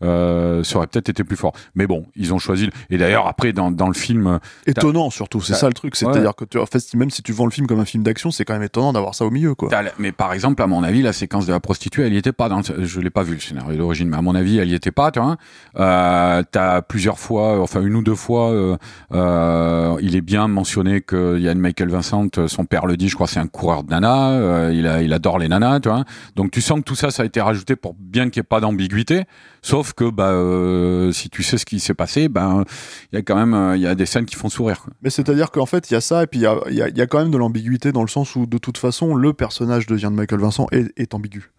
euh, ça aurait peut-être été plus fort. Mais bon, ils ont choisi. Et d'ailleurs, après, dans, dans le film, euh, étonnant surtout c'est ça le truc c'est-à-dire que tu en fait même si tu vends le film comme un film d'action c'est quand même étonnant d'avoir ça au milieu quoi Mais par exemple, à mon avis, la séquence de la prostituée, elle y était pas. Dans le- Je l'ai pas vu le scénario d'origine, mais à mon avis, elle y était pas. Tu vois. Euh, T'as plusieurs fois, enfin une ou deux fois, euh, euh, il est bien mentionné que Yann Michael Vincent, euh, son père le dit, je crois, c'est un coureur de nanas. euh, il, adore les nanas, tu vois. Donc tu sens que tout ça, ça a été rajouté pour bien qu'il n'y ait pas d'ambiguïté. Sauf que, bah, euh, si tu sais ce qui s'est passé, ben, il y a quand même, des scènes qui font sourire. Mais c'est-à-dire qu'en fait, il y a ça, et puis il y a, quand même de l'ambiguïté dans le sens où, de toute façon, le personnage de Ian Michael Vincent est, ambigu.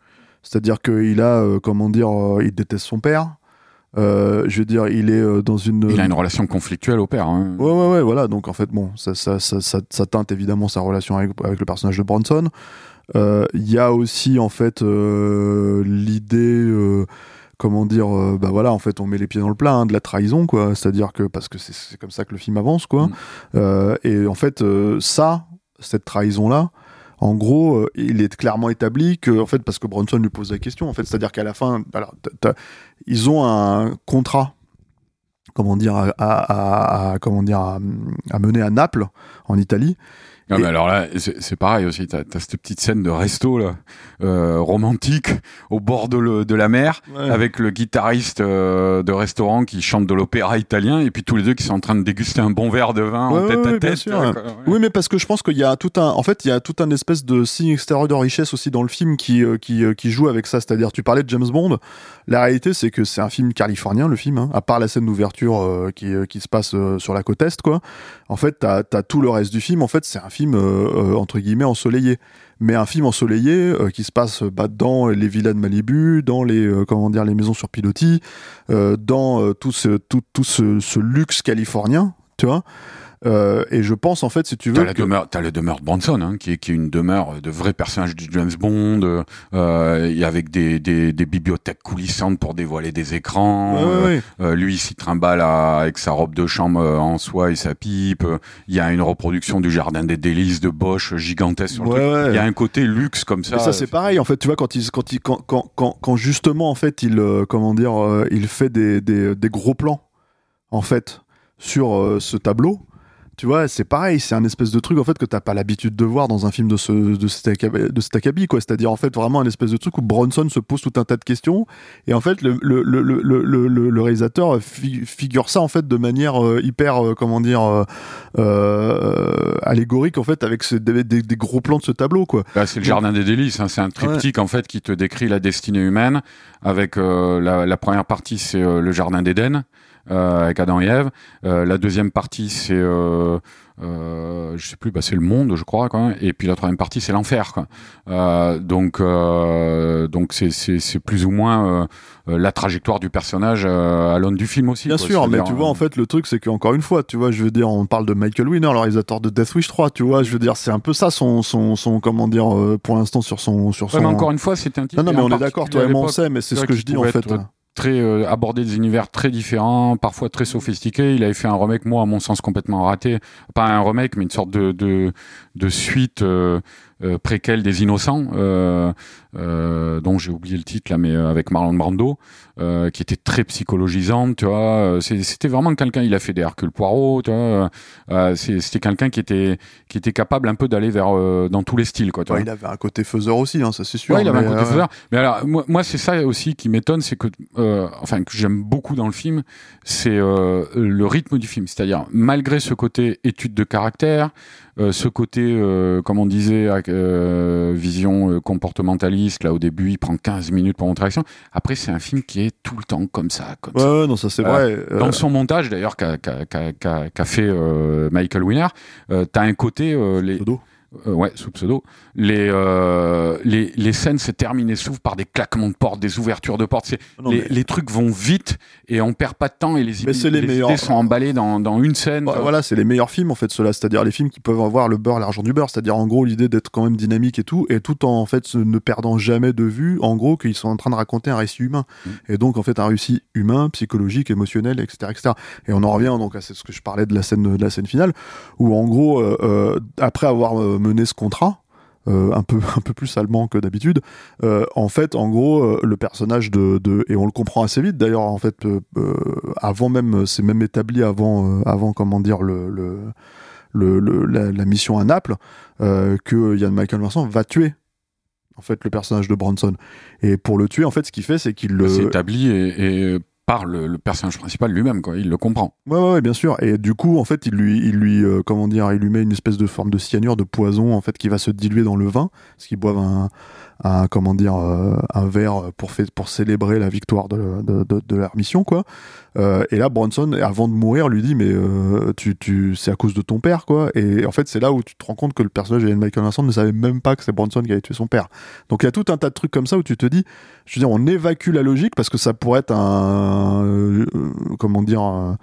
C'est-à-dire qu'il a, comment dire, il déteste son père, Euh, je veux dire, il est euh, dans une. Il a une relation conflictuelle au père. Hein. Ouais, ouais, ouais, voilà. Donc en fait, bon, ça, ça, ça, ça, ça teinte évidemment sa relation avec, avec le personnage de Bronson. Euh, Il y a aussi en fait euh, l'idée, comment dire, bah voilà, en fait, on met les pieds dans le plat hein, de la trahison, quoi. C'est-à-dire que parce que c'est- comme ça que le film avance, quoi. Mm. Et en fait, ça, cette trahison-là. En gros, euh, il est clairement établi que, en fait, parce que Bronson lui pose la question, en fait, c'est-à-dire qu'à la fin, ils ont un contrat, comment dire, comment dire, à mener à Naples, en Italie. Et- mais alors là, c'est pareil aussi. T'as as cette petite scène de resto là, euh, romantique, au bord de, le- de la mer, avec le guitariste euh, de restaurant qui chante de l'opéra italien, et puis tous les deux qui sont en train de déguster un bon verre de vin Ouais, en tête ouais, à tête. quoi. Oui, mais parce que je pense qu'il y a tout un, en fait, il y a tout un espèce de signe extérieur de richesse aussi dans le film qui, euh, qui, euh, qui joue avec ça. C'est-à-dire, tu parlais de James Bond. La réalité, c'est que c'est un film californien, le film, hein, à part la scène d'ouverture euh, qui, qui se passe sur la côte est, quoi. En fait, t'as as tout le reste du film. En fait, c'est un film euh, euh, entre guillemets ensoleillé, mais un film ensoleillé euh, qui se passe bah, dans les villas de Malibu, dans les comment dire les maisons sur pilotis, dans tout ce tout, tout ce luxe californien, tu vois. Euh, et je pense en fait, si tu veux, T'as la que- demeure, t'as la demeure de Bronson, hein, qui est qui est une demeure de vrai personnage de James Bond, euh, et avec des, des des bibliothèques coulissantes pour dévoiler des écrans. Ouais, euh, ouais. Euh, lui, il s'y trimballe à- avec sa robe de chambre en soie et sa pipe. Il y a une reproduction du jardin des délices de Bosch gigantesque sur le truc. Il y a un côté luxe comme ça. Mais ça c'est pareil en fait tu vois quand il quand il quand quand quand, quand justement en fait il comment dire il fait des, des des gros plans en fait sur ce tableau tu vois c'est pareil c'est un espèce de truc en fait que t'as pas l'habitude de voir dans un film de ce de cet de cet acabit quoi c'est-à-dire en fait vraiment un espèce de truc où Bronson se pose tout un tas de questions et en fait le le le le le, réalisateur fi- figure ça en fait de manière euh, hyper euh, comment dire euh, euh, allégorique en fait avec ce- des, des- des gros plans de ce tableau quoi Là, c'est le jardin des délices. hein. C'est un triptyque en fait qui te décrit la destinée humaine. Avec euh, la, la première partie, c'est le jardin d'Éden avec Adam et Ève. Euh, la deuxième partie, c'est euh, euh, je sais plus, bah, c'est le monde, je crois. Quoi. Et puis la troisième partie, c'est l'enfer. Euh, donc euh, donc c'est c'est c'est plus ou moins euh, euh, la trajectoire du personnage euh, à l'aune du film aussi. Bien quoi. sûr, mais tu vois, euh, en fait, le truc, c'est qu'encore une fois, tu vois, je veux dire, on parle de Michael Winner, le réalisateur de Death Wish 3, tu vois, je veux dire, c'est un peu ça son, son, son comment dire, euh, pour l'instant, sur son, sur ouais, son. mais encore une fois, c'était un type. non, non, mais on est d'accord, toi et moi, on sait, mais c'est ce que je dis, en fait. être très euh, aborder des univers très différents, parfois très sophistiqués. Il avait fait un remake, moi, à mon sens, complètement raté. Pas un remake, mais une sorte de suite euh, euh, préquelle des Innocents, euh, dont j'ai oublié le titre là, mais euh, avec Marlon Brando, euh, qui était très psychologisante. Tu vois, c'était vraiment quelqu'un. Il a fait des Hercule Poirot. Tu vois, euh, c'était quelqu'un qui était qui était capable un peu d'aller vers dans tous les styles. Quoi, tu Ouais, vois. il avait un côté faiseur aussi, hein, ça c'est sûr. Ouais, il avait un côté faiseur. Mais alors, moi, moi c'est ça aussi qui m'étonne, c'est que, enfin, que j'aime beaucoup dans le film, c'est le rythme du film. C'est-à-dire, malgré ce côté étude de caractère, ce côté, comme on disait, vision euh, là au début, il prend 15 minutes pour montrer l'action. Après, c'est un film qui est tout le temps comme ça. Comme Ouais, ça. non, ça c'est Euh, vrai. euh, Dans son montage, d'ailleurs, qu'a fait euh, Michael Winner, euh, t'as un côté, les. Euh, ouais, sous pseudo. Les, euh, les, les scènes se terminent et s'ouvrent par des claquements de portes, des ouvertures de portes. C'est, Non, les, mais- les trucs vont vite et on perd pas de temps et les, Mais c'est les les meilleurs. idées sont emballées dans, dans une scène. Ouais, voilà, c'est les meilleurs films en fait, ceux-là. C'est-à-dire les films qui peuvent avoir le beurre, l'argent du beurre. C'est-à-dire en gros l'idée d'être quand même dynamique et tout, et tout en, en fait ne perdant jamais de vue, en gros qu'ils sont en train de raconter un récit humain. Mm. Et donc en fait un récit humain, psychologique, émotionnel, etc., etc. Et on en revient donc à ce que je parlais de la scène de la scène finale, où en gros euh, euh, après avoir mené ce contrat. euh, un peu *laughs* un peu plus allemand que d'habitude euh, en fait en gros euh, le personnage de, de et on le comprend assez vite d'ailleurs en fait avant même c'est même établi avant avant comment dire le, le, le, la, mission à Naples que Ian Michael Vincent va tuer en fait le personnage de Bronson et pour le tuer en fait ce qu'il fait c'est qu'il le C'est établi et par le, le personnage principal lui-même, quoi. Il le comprend. Ouais, ouais, bien sûr. Et du coup, en fait, il lui, il lui, euh, comment dire, il lui met une espèce de forme de cyanure, de poison, en fait, qui va se diluer dans le vin, parce qu'ils boivent un, un, comment dire, euh, un verre pour pour célébrer la victoire de, de, leur mission, quoi. Euh, et là, Bronson, avant de mourir, lui dit, mais euh, tu, tu, c'est à cause de ton père, quoi. Et en fait, c'est là où tu te rends compte que le personnage de Michael Vincent ne savait même pas que c'est Bronson qui avait tué son père. Donc il y a tout un tas de trucs comme ça où tu te dis, je veux dire, on évacue la logique parce que ça pourrait être un, comment dire, un,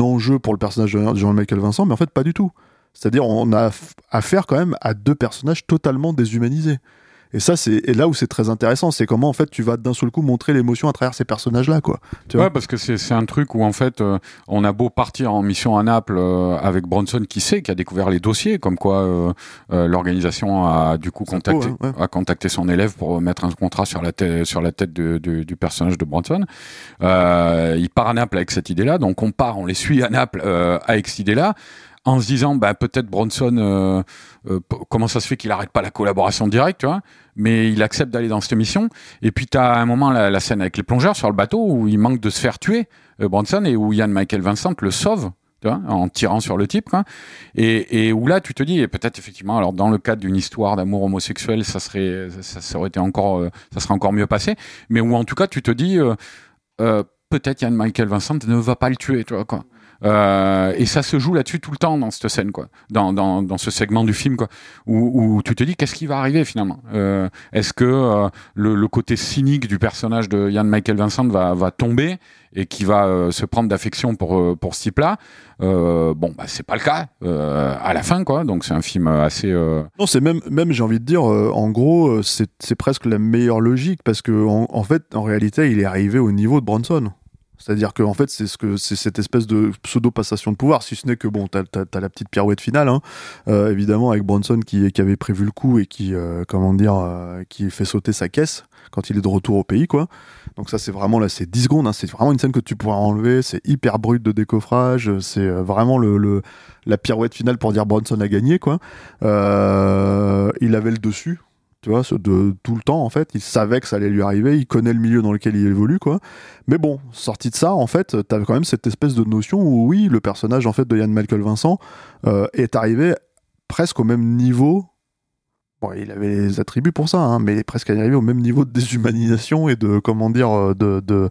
enjeu pour le personnage de Jean-Michel Vincent, mais en fait pas du tout. C'est-à-dire on a aff- affaire quand même à deux personnages totalement déshumanisés. Et ça, c'est et là où c'est très intéressant, c'est comment en fait tu vas d'un seul coup montrer l'émotion à travers ces personnages-là, quoi. Tu vois Ouais, parce que c'est un truc où en fait, euh, on a beau partir en mission à Naples euh, avec Bronson qui sait, qui a découvert les dossiers, comme quoi euh, euh, l'organisation a du coup contacté, hein, ouais. a contacté son élève pour mettre un contrat sur la tête sur la tête de- de- du personnage de Bronson. Euh, il part à Naples avec cette idée-là, donc on part, on les suit à Naples euh, avec cette idée-là. En se disant, bah, peut-être Bronson, euh, euh, comment ça se fait qu'il arrête pas la collaboration directe, tu vois Mais il accepte d'aller dans cette mission. Et puis, tu as un moment la, scène avec les plongeurs sur le bateau où il manque de se faire tuer, euh, Bronson, et où Ian Michael Vincent le sauve. Tu vois, en tirant sur le type. Et, et où là, tu te dis, et peut-être effectivement, alors dans le cadre d'une histoire d'amour homosexuel, ça serait, ça, aurait été encore, ça serait encore mieux passé. Mais où en tout cas, tu te dis, peut-être Ian Michael Vincent ne va pas le tuer, tu vois, quoi. Euh, et ça se joue là-dessus tout le temps dans cette scène, quoi, dans, dans, dans ce segment du film, quoi, où, tu te dis qu'est-ce qui va arriver finalement? Euh, Est-ce que euh, le, côté cynique du personnage de Ian Michael Vincent va, va tomber et qui va se prendre d'affection pour pour ce type-là? Bon, bah c'est pas le cas à la fin, quoi. Donc c'est un film assez. Non, c'est même, même j'ai envie de dire, en gros, c'est presque la meilleure logique parce que en fait, en réalité, il est arrivé au niveau de Bronson. C'est-à-dire que en fait, c'est ce que c'est cette espèce de pseudo passation de pouvoir, si ce n'est que bon, t'as as, la petite pirouette finale, hein, euh, évidemment avec Bronson qui, qui avait prévu le coup et qui, euh, comment dire, euh, qui fait sauter sa caisse quand il est de retour au pays, quoi. Donc ça, c'est vraiment là, c'est 10 secondes, hein, c'est vraiment une scène que tu pourras enlever, c'est hyper brut de décoffrage, c'est vraiment le, la pirouette finale pour dire Bronson a gagné, quoi. Il avait le dessus, tu vois, de tout le temps en fait. Il savait que ça allait lui arriver, il connaît le milieu dans lequel il évolue, quoi. Mais bon, sorti de ça, en fait, t'avais quand même cette espèce de notion où oui, le personnage en fait de Yann Michael Vincent euh, est arrivé presque au même niveau. Bon, il avait les attributs pour ça, hein, mais il est presque arrivé au même niveau de déshumanisation et de comment dire euh, de,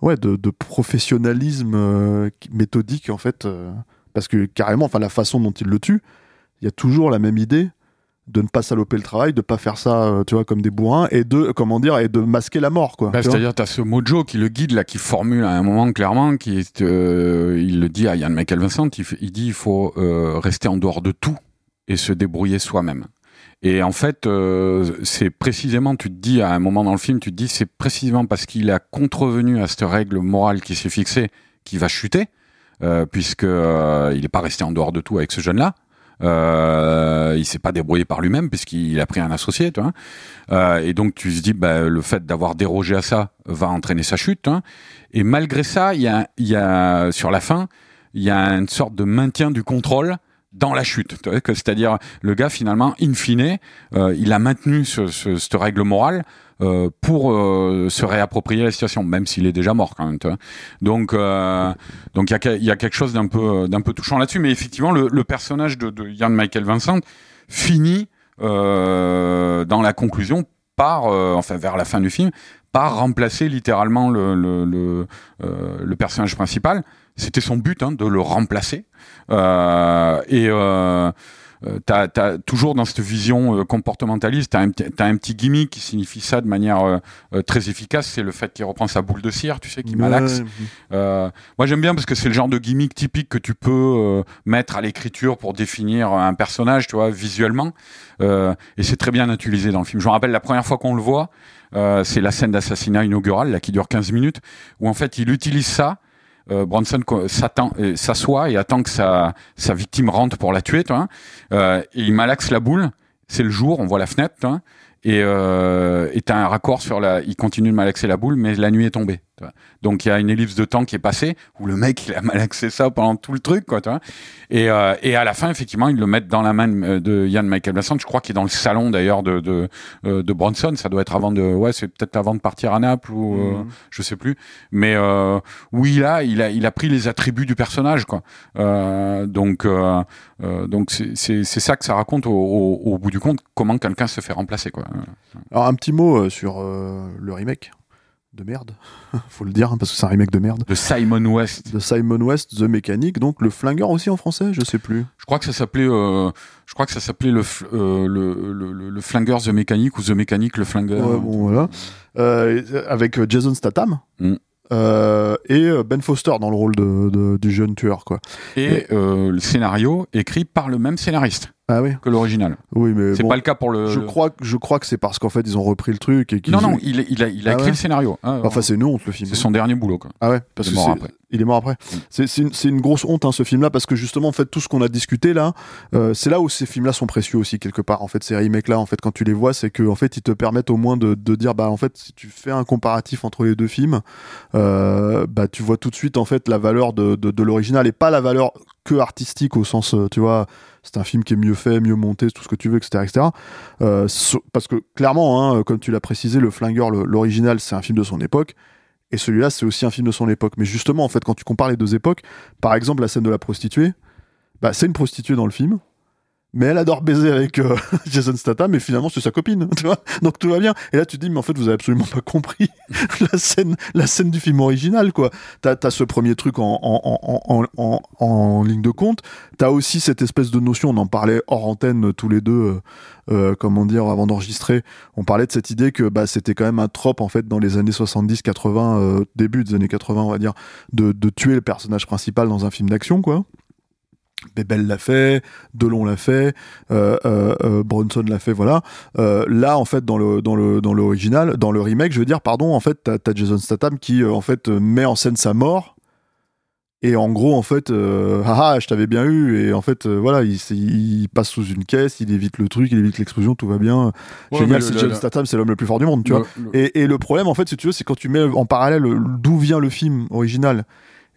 ouais de, professionnalisme euh, méthodique en fait, parce que carrément, enfin la façon dont il le tue, il y a toujours la même idée de ne pas saloper le travail, de pas faire ça, euh, tu vois, comme des bourrins, et de, comment dire, et de masquer la mort, quoi. Bah. C'est-à-dire, tu as ce mojo qui le guide, là, qui formule à un moment clairement, qui est, euh, il le dit à Ian Michael Vincent, il, dit il faut euh, rester en dehors de tout et se débrouiller soi-même. Et en fait, euh, c'est précisément, tu te dis à un moment dans le film, tu te dis c'est précisément parce qu'il a contrevenu à cette règle morale qui s'est fixée qu'il va chuter, puisque il n'est pas resté en dehors de tout avec ce jeune-là. Euh, il s'est pas débrouillé par lui-même puisqu'il a pris un associé, tu vois. Euh, et donc tu te dis, bah, le fait d'avoir dérogé à ça va entraîner sa chute. hein. Et malgré ça, il y a, y a sur la fin, il y a une sorte de maintien du contrôle dans la chute. C'est-à-dire, le gars finalement, in fine, euh, il a maintenu ce, ce- cette règle morale euh, pour euh, se réapproprier la situation, même s'il est déjà mort quand même. tu. Donc, euh, donc il y, y a quelque chose d'un peu, d'un peu touchant là-dessus. Mais effectivement, le, le personnage de, de Ian Michael Vincent finit euh, dans la conclusion par, euh, enfin vers la fin du film, par remplacer littéralement le, le, le, euh, le personnage principal. C'était son but hein, de le remplacer. Euh, et euh, toujours dans cette vision euh, comportementaliste, t'as un, petit- t'as un petit gimmick qui signifie ça de manière euh, euh, très efficace, c'est le fait qu'il reprend sa boule de cire, tu sais, qui malaxe. Ouais. Euh, moi j'aime bien parce que c'est le genre de gimmick typique que tu peux mettre à l'écriture pour définir un personnage, tu vois, visuellement. Et c'est très bien utilisé dans le film. Je me rappelle la première fois qu'on le voit, c'est la scène d'assassinat inaugural, là, qui dure 15 minutes, où en fait il utilise ça. Euh, Bronson euh, s'assoit et attend que sa, sa victime rentre pour la tuer. Euh, il malaxe la boule. C'est le jour, on voit la fenêtre, tu vois. Et euh, t'as un raccord sur la. Il continue de malaxer la boule, mais la nuit est tombée. Donc il y a une ellipse de temps qui est passée où le mec il a malaxé ça pendant tout le truc, quoi. Tu vois. Et, euh, et à la fin, effectivement, ils le mettent dans la main de de Ian Michael Vincent. Je crois qu'il est dans le salon d'ailleurs de de, euh, de Bronson. Ça doit être avant de. Ouais, c'est peut-être avant de partir à Naples ou euh, Mhm. je sais plus. Mais euh, oui, là, il a il a pris les attributs du personnage, quoi. Euh, donc euh, euh, donc c'est ça que ça raconte au, au, au bout du compte comment quelqu'un se fait remplacer, quoi. Alors un petit mot euh, sur euh, le remake de merde, *laughs* faut le dire hein, parce que c'est un remake de merde De Simon West. de Simon West, The Mechanic, donc le flingueur aussi en français, je sais plus. Je crois que ça s'appelait, euh, je crois que ça s'appelait le, euh, le, le, le, flingueur The Mécanique ou The Mécanique le flingueur. Ouais, bon, voilà. Euh, avec euh, Jason Statham. Mm. euh, et euh, Ben Foster dans le rôle de, de- du jeune tueur, quoi. Et euh, le scénario écrit par le même scénariste Ah oui. que l'original. Oui, mais C'est bon, pas le cas pour le. je crois, que- je crois que c'est parce qu'en fait ils ont repris le truc et qu'ils. Non, non, il, il a, il a Ah écrit ouais le scénario. hein. Enfin, c'est une honte le film. c'est son dernier boulot. Quoi. Ah ouais, parce Il est que mort après. il est mort après. C'est c'est une, une grosse honte hein, ce film-là parce que justement en fait tout ce qu'on a discuté là, euh, c'est là où ces films-là sont précieux aussi quelque part. En fait, ces remakes-là, en fait, quand tu les vois, c'est que en fait ils te permettent au moins de, de dire bah en fait si tu fais un comparatif entre les deux films, euh, bah tu vois tout de suite en fait la valeur de, de, de l'original et pas la valeur que artistique au sens euh, tu vois c'est un film qui est mieux fait, mieux monté, tout ce que tu veux, etc. etc. Euh, parce que clairement, hein, comme tu l'as précisé, Le Flingueur, l'original, c'est un film de son époque. Et celui-là, c'est aussi un film de son époque. Mais justement, en fait, quand tu compares les deux époques, par exemple, la scène de la prostituée, bah, c'est une prostituée dans le film, mais elle adore baiser avec euh, *laughs* Jason Statham, et finalement, c'est sa copine, *laughs* tu vois. Donc tout va bien. Et là, tu te dis, mais en fait, vous avez absolument pas compris *laughs* la scène, la scène du film original, quoi. T'as as ce premier truc en, en, en, en, ligne de compte. T'as aussi cette espèce de notion, on en parlait hors antenne euh, tous les deux, euh, comment dire, avant d'enregistrer. On parlait de cette idée que bah, c'était quand même un trope, en fait, dans les années 70, 80, euh, début des années 80, on va dire, de, de tuer le personnage principal dans un film d'action, quoi. Bebel l'a fait, Delon l'a fait, euh, euh, euh, Bronson l'a fait, voilà. Euh, là, en fait, dans le dans le dans l'original, dans le remake, je veux dire, pardon, en fait, t'as as Jason Statham qui, en fait, met en scène sa mort. Et en gros, en fait, haha, je t'avais bien eu. Et en fait, voilà, il, passe sous une caisse, il évite le truc, il évite l'explosion, tout va bien. Ouais, Génial, c'est Jason Statham, c'est l'homme le plus fort du monde, tu vois. Le- Et, et le problème, en fait, si tu veux, c'est quand tu mets en parallèle le- d'où vient le film original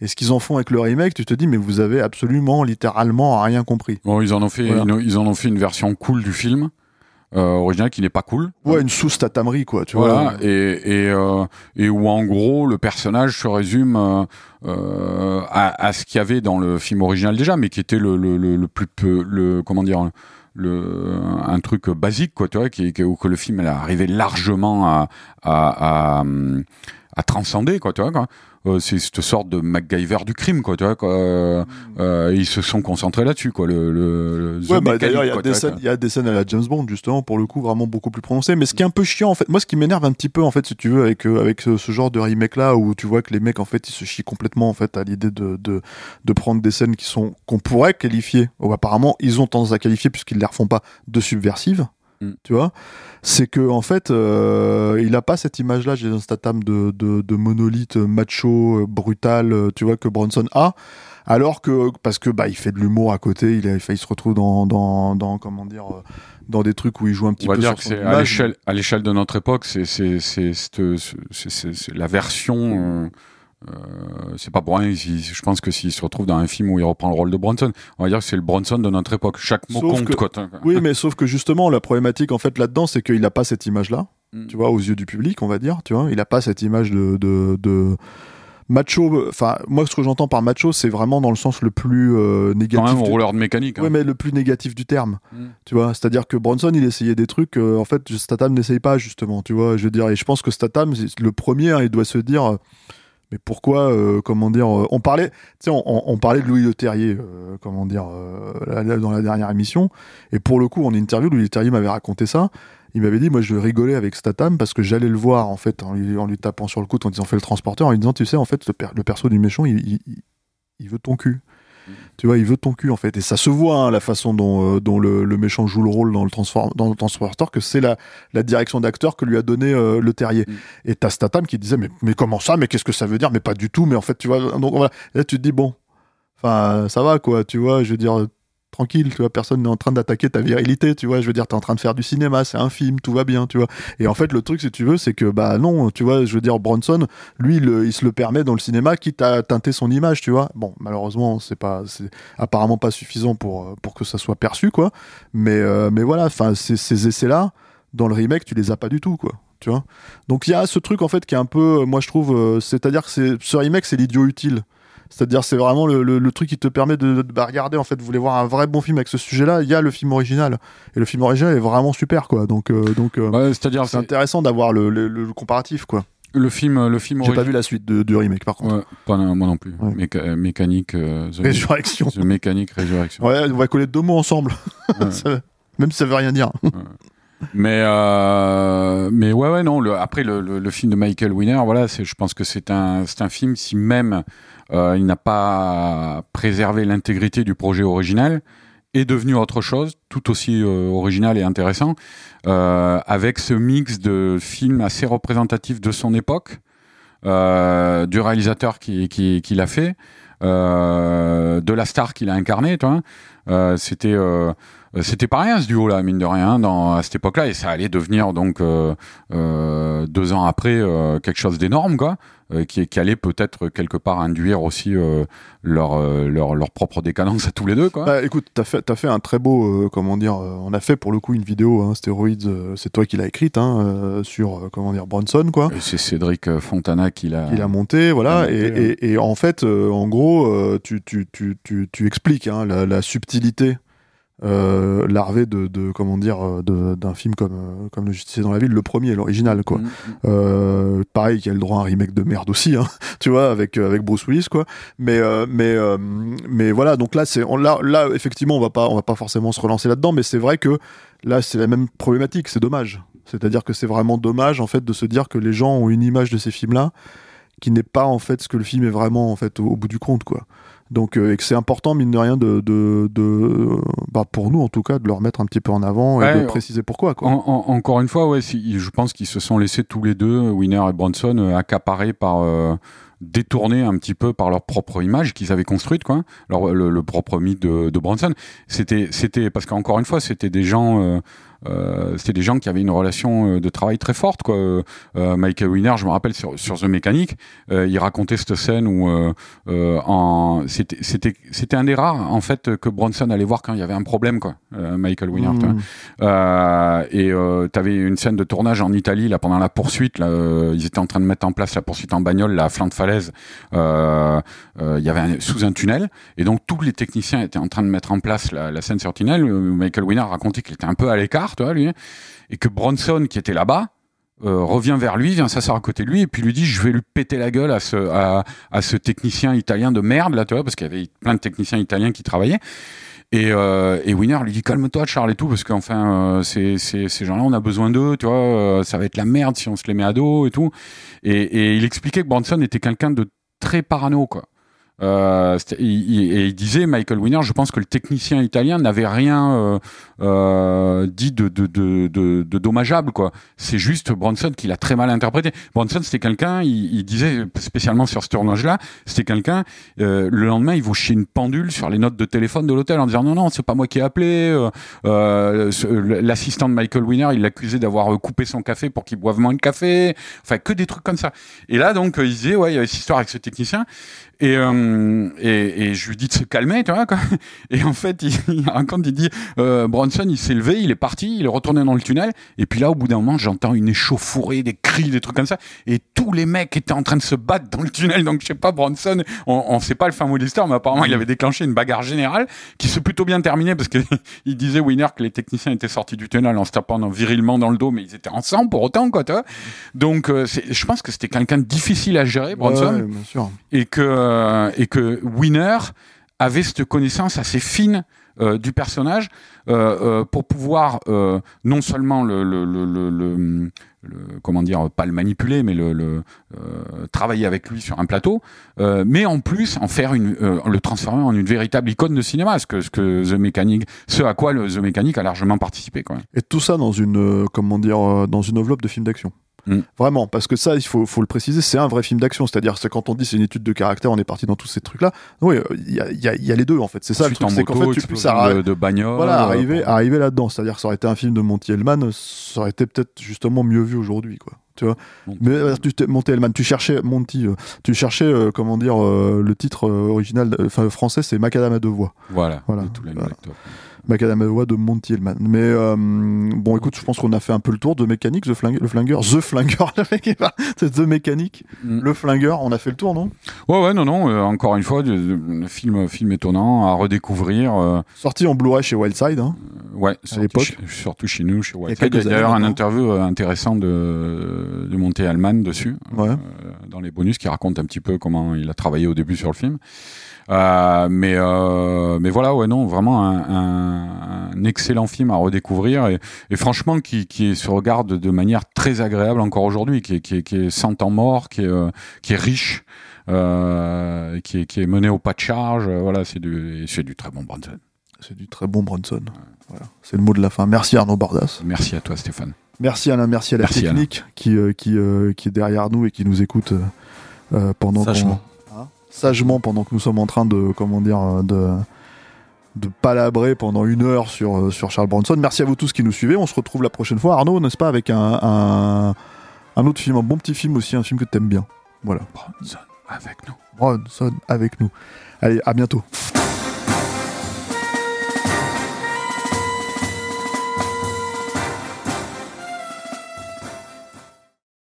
et ce qu'ils en font avec le remake, tu te dis, mais vous avez absolument, littéralement, rien compris. Bon, ils en ont fait, Voilà. ils, en- ils en ont fait une version cool du film euh, original qui n'est pas cool. Ouais, une sous-statamerie, quoi, tu voilà, vois. et, et, euh, et où en gros le personnage se résume euh, euh, à, à ce qu'il y avait dans le film original déjà, mais qui était le, le, le, le plus peu, le comment dire, le un truc basique quoi, tu vois, qui, qui- où que le film elle arrivait largement à à, à, à transcender quoi, tu vois quoi. Euh, c'est cette sorte de MacGyver du crime quoi, tu vois quoi. Euh, euh, ils se sont concentrés là-dessus quoi, le, le, le The Ouais, bah, d'ailleurs, il y, a des scènes- il y a des scènes à la James Bond, justement, pour le coup, vraiment beaucoup plus prononcées. Mais ce qui est un peu chiant, en fait, moi, ce qui m'énerve un petit peu, en fait, si tu veux, avec, avec ce, ce genre de remake-là, où tu vois que les mecs, en fait, ils se chient complètement, en fait, à l'idée de, de, de prendre des scènes qui sont, qu'on pourrait qualifier, ou apparemment, ils ont tendance à qualifier, puisqu'ils les refont pas, de subversives. Mm. Tu vois, c'est que en fait, euh, il a pas cette image-là, Jason Statham, de, de, de monolithe macho, euh, brutal, euh, tu vois, que Bronson a. Alors que parce que bah il fait de l'humour à côté, il, a, il se retrouve dans, dans, dans comment dire dans des trucs où il joue un petit on va peu dire sur que son à image. l'échelle à l'échelle de notre époque c'est la version euh, c'est pas pour rien si- je pense que s'il se retrouve dans un film où il reprend le rôle de Bronson on va dire que c'est le Bronson de notre époque chaque mot Sauf compte que-. Oui, mais sauf que justement la problématique en fait là-dedans, c'est qu'il a pas cette image-là, Mm. tu vois, aux yeux du public, on va dire, tu vois, il a pas cette image de, de, de macho. Enfin, moi ce que j'entends par macho, c'est vraiment dans le sens le plus euh, quand négatif. même du- rouleur de mécanique hein. Ouais, mais le plus négatif du terme. Mm. Tu vois, c'est-à-dire que Bronson, il essayait des trucs, euh, en fait, Statham n'essaye pas, justement, tu vois, je veux dire, et je pense que Statham, c'est le premier, hein, il doit se dire, euh, mais pourquoi, euh, comment dire, euh, on parlait, on, parlait de Louis Leterrier, euh, comment dire, dans la dernière émission, et pour le coup, en interview, Louis Leterrier m'avait raconté ça, il m'avait dit, moi, je rigolais avec Statham parce que j'allais le voir, en fait, en lui, tapant sur le coude, en disant, fais le transporteur, en lui disant, tu sais, en fait, le, per- le perso du méchant, il veut ton cul. Tu vois, il veut ton cul en fait. Et ça se voit, hein, la façon dont, euh, dont le, le méchant joue le rôle dans le, transform dans le transporteur, que c'est la, la direction d'acteur que lui a donné euh, le terrier. Mm. Et t'as Statham qui disait, mais, mais comment ça? Mais qu'est-ce que ça veut dire? Mais pas du tout. Mais en fait, tu vois, donc voilà. Là, tu te dis, bon, enfin, ça va quoi, tu vois, je veux dire, tranquille, tu vois, personne n'est en train d'attaquer ta virilité, tu vois, je veux dire, t'es en train de faire du cinéma, c'est un film, tout va bien, tu vois. Et en fait, le truc, si tu veux, c'est que, bah non, tu vois, je veux dire, Bronson, lui, il, se le permet dans le cinéma, quitte à teinter son image, tu vois. Bon, malheureusement, c'est pas, c'est apparemment pas suffisant pour, euh, pour que ça soit perçu, quoi. Mais, euh, mais voilà, enfin, ces, essais-là, dans le remake, tu les as pas du tout, quoi. Tu vois. Donc il y a ce truc en fait qui est un peu, euh, moi je trouve, c'est-à-dire que ce remake, c'est l'idiot utile. C'est-à-dire c'est vraiment le, le- le truc qui te permet de, de- bah, regarder en fait, vous voulez voir un vrai bon film avec ce sujet-là, il y a le film original et le film original est vraiment super quoi. Donc euh, donc euh, Ouais, c'est-à-dire c'est c'est intéressant d'avoir le, le- comparatif quoi. le film le film J'ai pas vu la suite de- du remake par contre. Ouais, pas moi non plus Ouais. Méca- euh, mécanique euh, The, Résurrection. The mécanique résurrection Ouais, on va coller deux mots ensemble. *laughs* Ça- Même si ça veut rien dire. Mais euh, mais ouais ouais non. Le, après le, le, le film de Michael Winner, voilà, c'est je pense que c'est un c'est un film si même il n'a pas préservé l'intégrité du projet original est devenu autre chose, tout aussi euh, original et intéressant, euh, avec ce mix de films assez représentatifs de son époque, euh, du réalisateur qui, l'a fait, euh, de la star qu'il a incarné. Toi, hein. c'était c'était pas rien ce duo là mine de rien à cette époque là et ça allait devenir donc euh, euh, deux ans après euh, quelque chose d'énorme quoi qui, qui allait peut-être quelque part induire aussi leur, leur leur propre décadence à tous les deux quoi bah, écoute t'as fait t'as fait un très beau comment dire on a fait pour le coup une vidéo hein, stéroïdes c'est toi qui l'as écrite hein, sur comment dire Bronson quoi c'est Cédric Fontana qui l'a qui l'a monté voilà monté, et, ouais. et, et, en fait en gros tu tu tu tu, tu expliques hein, la, la subtilité euh, larvé de, de, comment dire d'un film comme euh, comme le Justicier dans la ville le premier l'original quoi. Mm, euh, pareil qui a le droit à un remake de merde aussi hein, *laughs* tu vois avec avec Bruce Willis quoi. Mais euh, mais euh, mais voilà donc là c'est là là effectivement on va pas on va pas forcément se relancer là dedans mais c'est vrai que là c'est la même problématique c'est dommage. C'est-à-dire que c'est vraiment dommage en fait de se dire que les gens ont une image de ces films là qui n'est pas en fait ce que le film est vraiment en fait au, au bout du compte quoi donc euh, et que c'est important mine de rien de, de, de bah, pour nous en tout cas de le remettre un petit peu en avant Ouais, et de préciser pourquoi quoi. En- en- encore une fois, ouais, si- je pense qu'ils se sont laissés tous les deux, Winner et Bronson, euh, accaparés par, euh, détournés un petit peu par leur propre image qu'ils avaient construite, quoi. Le, le propre mythe de, de Bronson, c'était, c'était parce qu'encore une fois, c'était des gens. Euh, c'était des gens qui avaient une relation euh, de travail très forte quoi. Euh, Michael Winner, je me rappelle sur, sur The Mechanic, il racontait cette scène où en c'était c'était c'était un des rares en fait que Bronson allait voir quand il y avait un problème quoi. Michael Winner. tu. Mmh. Euh, et euh, t'avais une scène de tournage en Italie là pendant la poursuite. Là, ils étaient en train de mettre en place la poursuite en bagnole, là, à flanc de falaise. Il y avait un, sous un tunnel, et donc tous les techniciens étaient en train de mettre en place la, la scène sur tunnel. Michael Winner racontait qu'il était un peu à l'écart, et que Bronson qui était là-bas. euh, revient vers lui, vient s'asseoir à côté de lui et puis lui dit je vais lui péter la gueule à ce à, ce technicien italien de merde là tu vois parce qu'il y avait plein de techniciens italiens qui travaillaient et, euh, et Winner lui dit calme-toi Charles et tout parce qu'enfin euh, ces, ces, ces gens-là on a besoin d'eux tu vois ça va être la merde si on se les met à dos et tout et, et il expliquait que Bronson était quelqu'un de très parano quoi euh, il- et il disait Michael Winner je pense que le technicien italien n'avait rien euh, euh, dit de, de, de, de, dommageable quoi. C'est juste Bronson qui l'a très mal interprété. Bronson c'était quelqu'un il, il disait spécialement sur ce tournage là c'était quelqu'un euh, le lendemain il vous chier une pendule sur les notes de téléphone de l'hôtel en disant non non c'est pas moi qui ai appelé euh, euh, l'assistant de Michael Winner il l'accusait d'avoir coupé son café pour qu'il boive moins de café. Enfin que des trucs comme ça. Et là donc il disait ouais il y avait cette histoire avec ce technicien et, euh, et, et je lui dis de se calmer, tu vois, quoi. *laughs* Et en fait, il, il raconte, il dit, euh, Bronson, il s'est levé, il est parti, il est retourné dans le tunnel. Et puis là, au bout d'un moment, j'entends une échauffourée, des cris, des trucs comme ça. Et tous les mecs étaient en train de se battre dans le tunnel. Donc, je sais pas, Bronson, on, on sait pas le fin mot de l'histoire, mais apparemment, il avait déclenché une bagarre générale qui s'est plutôt bien terminée parce que *laughs* il disait, Winner, que les techniciens étaient sortis du tunnel en se tapant virilement dans le dos, mais ils étaient ensemble pour autant, quoi. Donc, euh, je pense que c'était quelqu'un de difficile à gérer, Bronson Ouais, ouais, bien sûr. et que euh, et que Winner avait cette connaissance assez fine euh, du personnage euh, euh, pour pouvoir non seulement le, comment dire pas le manipuler mais le, le travailler avec lui sur un plateau mais en plus en faire une le transformer en une véritable icône de cinéma ce que ce que The Mechanic ce à quoi le The Mechanic a largement participé quoi. Et tout ça dans une comment dire dans une enveloppe de film d'action. Mm. Vraiment, parce que ça, il faut, faut le préciser, c'est un vrai film d'action. C'est-à-dire, c'est quand on dit c'est une étude de caractère, on est parti dans tous ces trucs-là. Oui, euh, il y, a, y, a, y a les deux en fait. C'est ça le truc, c'est qu'en fait, tu puisses de, de bagnole voilà, euh, arriver, arriver là-dedans. C'est-à-dire, que ça aurait été un film de Monty Hellman, ça aurait été peut-être justement mieux vu aujourd'hui, quoi. Tu vois? Monty Mais euh, tu Monty Hellman, tu cherchais Monty, euh, tu cherchais euh, comment dire euh, le titre euh, original, euh, enfin français, c'est Macadam à deux voix. voilà, Voilà. les Voilà. Acteurs. Macadam à deux voix de Monty Hellman. Mais euh, bon, écoute, je pense qu'on a fait un peu le tour de mécanique, The Flingueur, le flingueur, The Flingueur, *laughs* le mec est pas- c'est The Mécanique, Mm. le flingueur. On a fait le tour, non? Ouais, ouais, non, non. euh, encore une fois, de- de- de- film, film étonnant à redécouvrir. euh, Sorti en Blu-ray chez Wildside. Hein. ouais, surtout l'époque. surtout chez nous, chez quelques Il y a d'ailleurs un interview euh, intéressant de, de Monté Allman dessus, Ouais. euh, dans les bonus, qui raconte un petit peu comment il a travaillé au début sur le film. Euh, mais euh, mais voilà, ouais, non, vraiment un, un, un excellent film à redécouvrir et, et franchement qui, qui se regarde de manière très agréable encore aujourd'hui, qui, est- qui, est- qui est sans temps mort, qui est euh, qui est riche. Euh, qui, est, qui est mené au pas de charge, voilà, c'est du, c'est du très bon Bronson. C'est du très bon Bronson. Voilà, c'est le mot de la fin. Merci Arnaud Bardas. Merci à toi, Stéphane. Merci Alain, merci à la Merci, technique qui, euh, qui, euh, qui est derrière nous et qui nous écoute euh, pendant qu'on- Sagement. Pendant que nous sommes en train de comment dire de de palabrer pendant une heure sur euh, sur Charles Bronson. Merci à vous tous qui nous suivez. On se retrouve la prochaine fois, Arnaud, n'est-ce pas, avec un, un un autre film, un bon petit film aussi, un film que t'aimes bien. Voilà. Bronson avec nous. Bronson avec nous. Allez, à bientôt.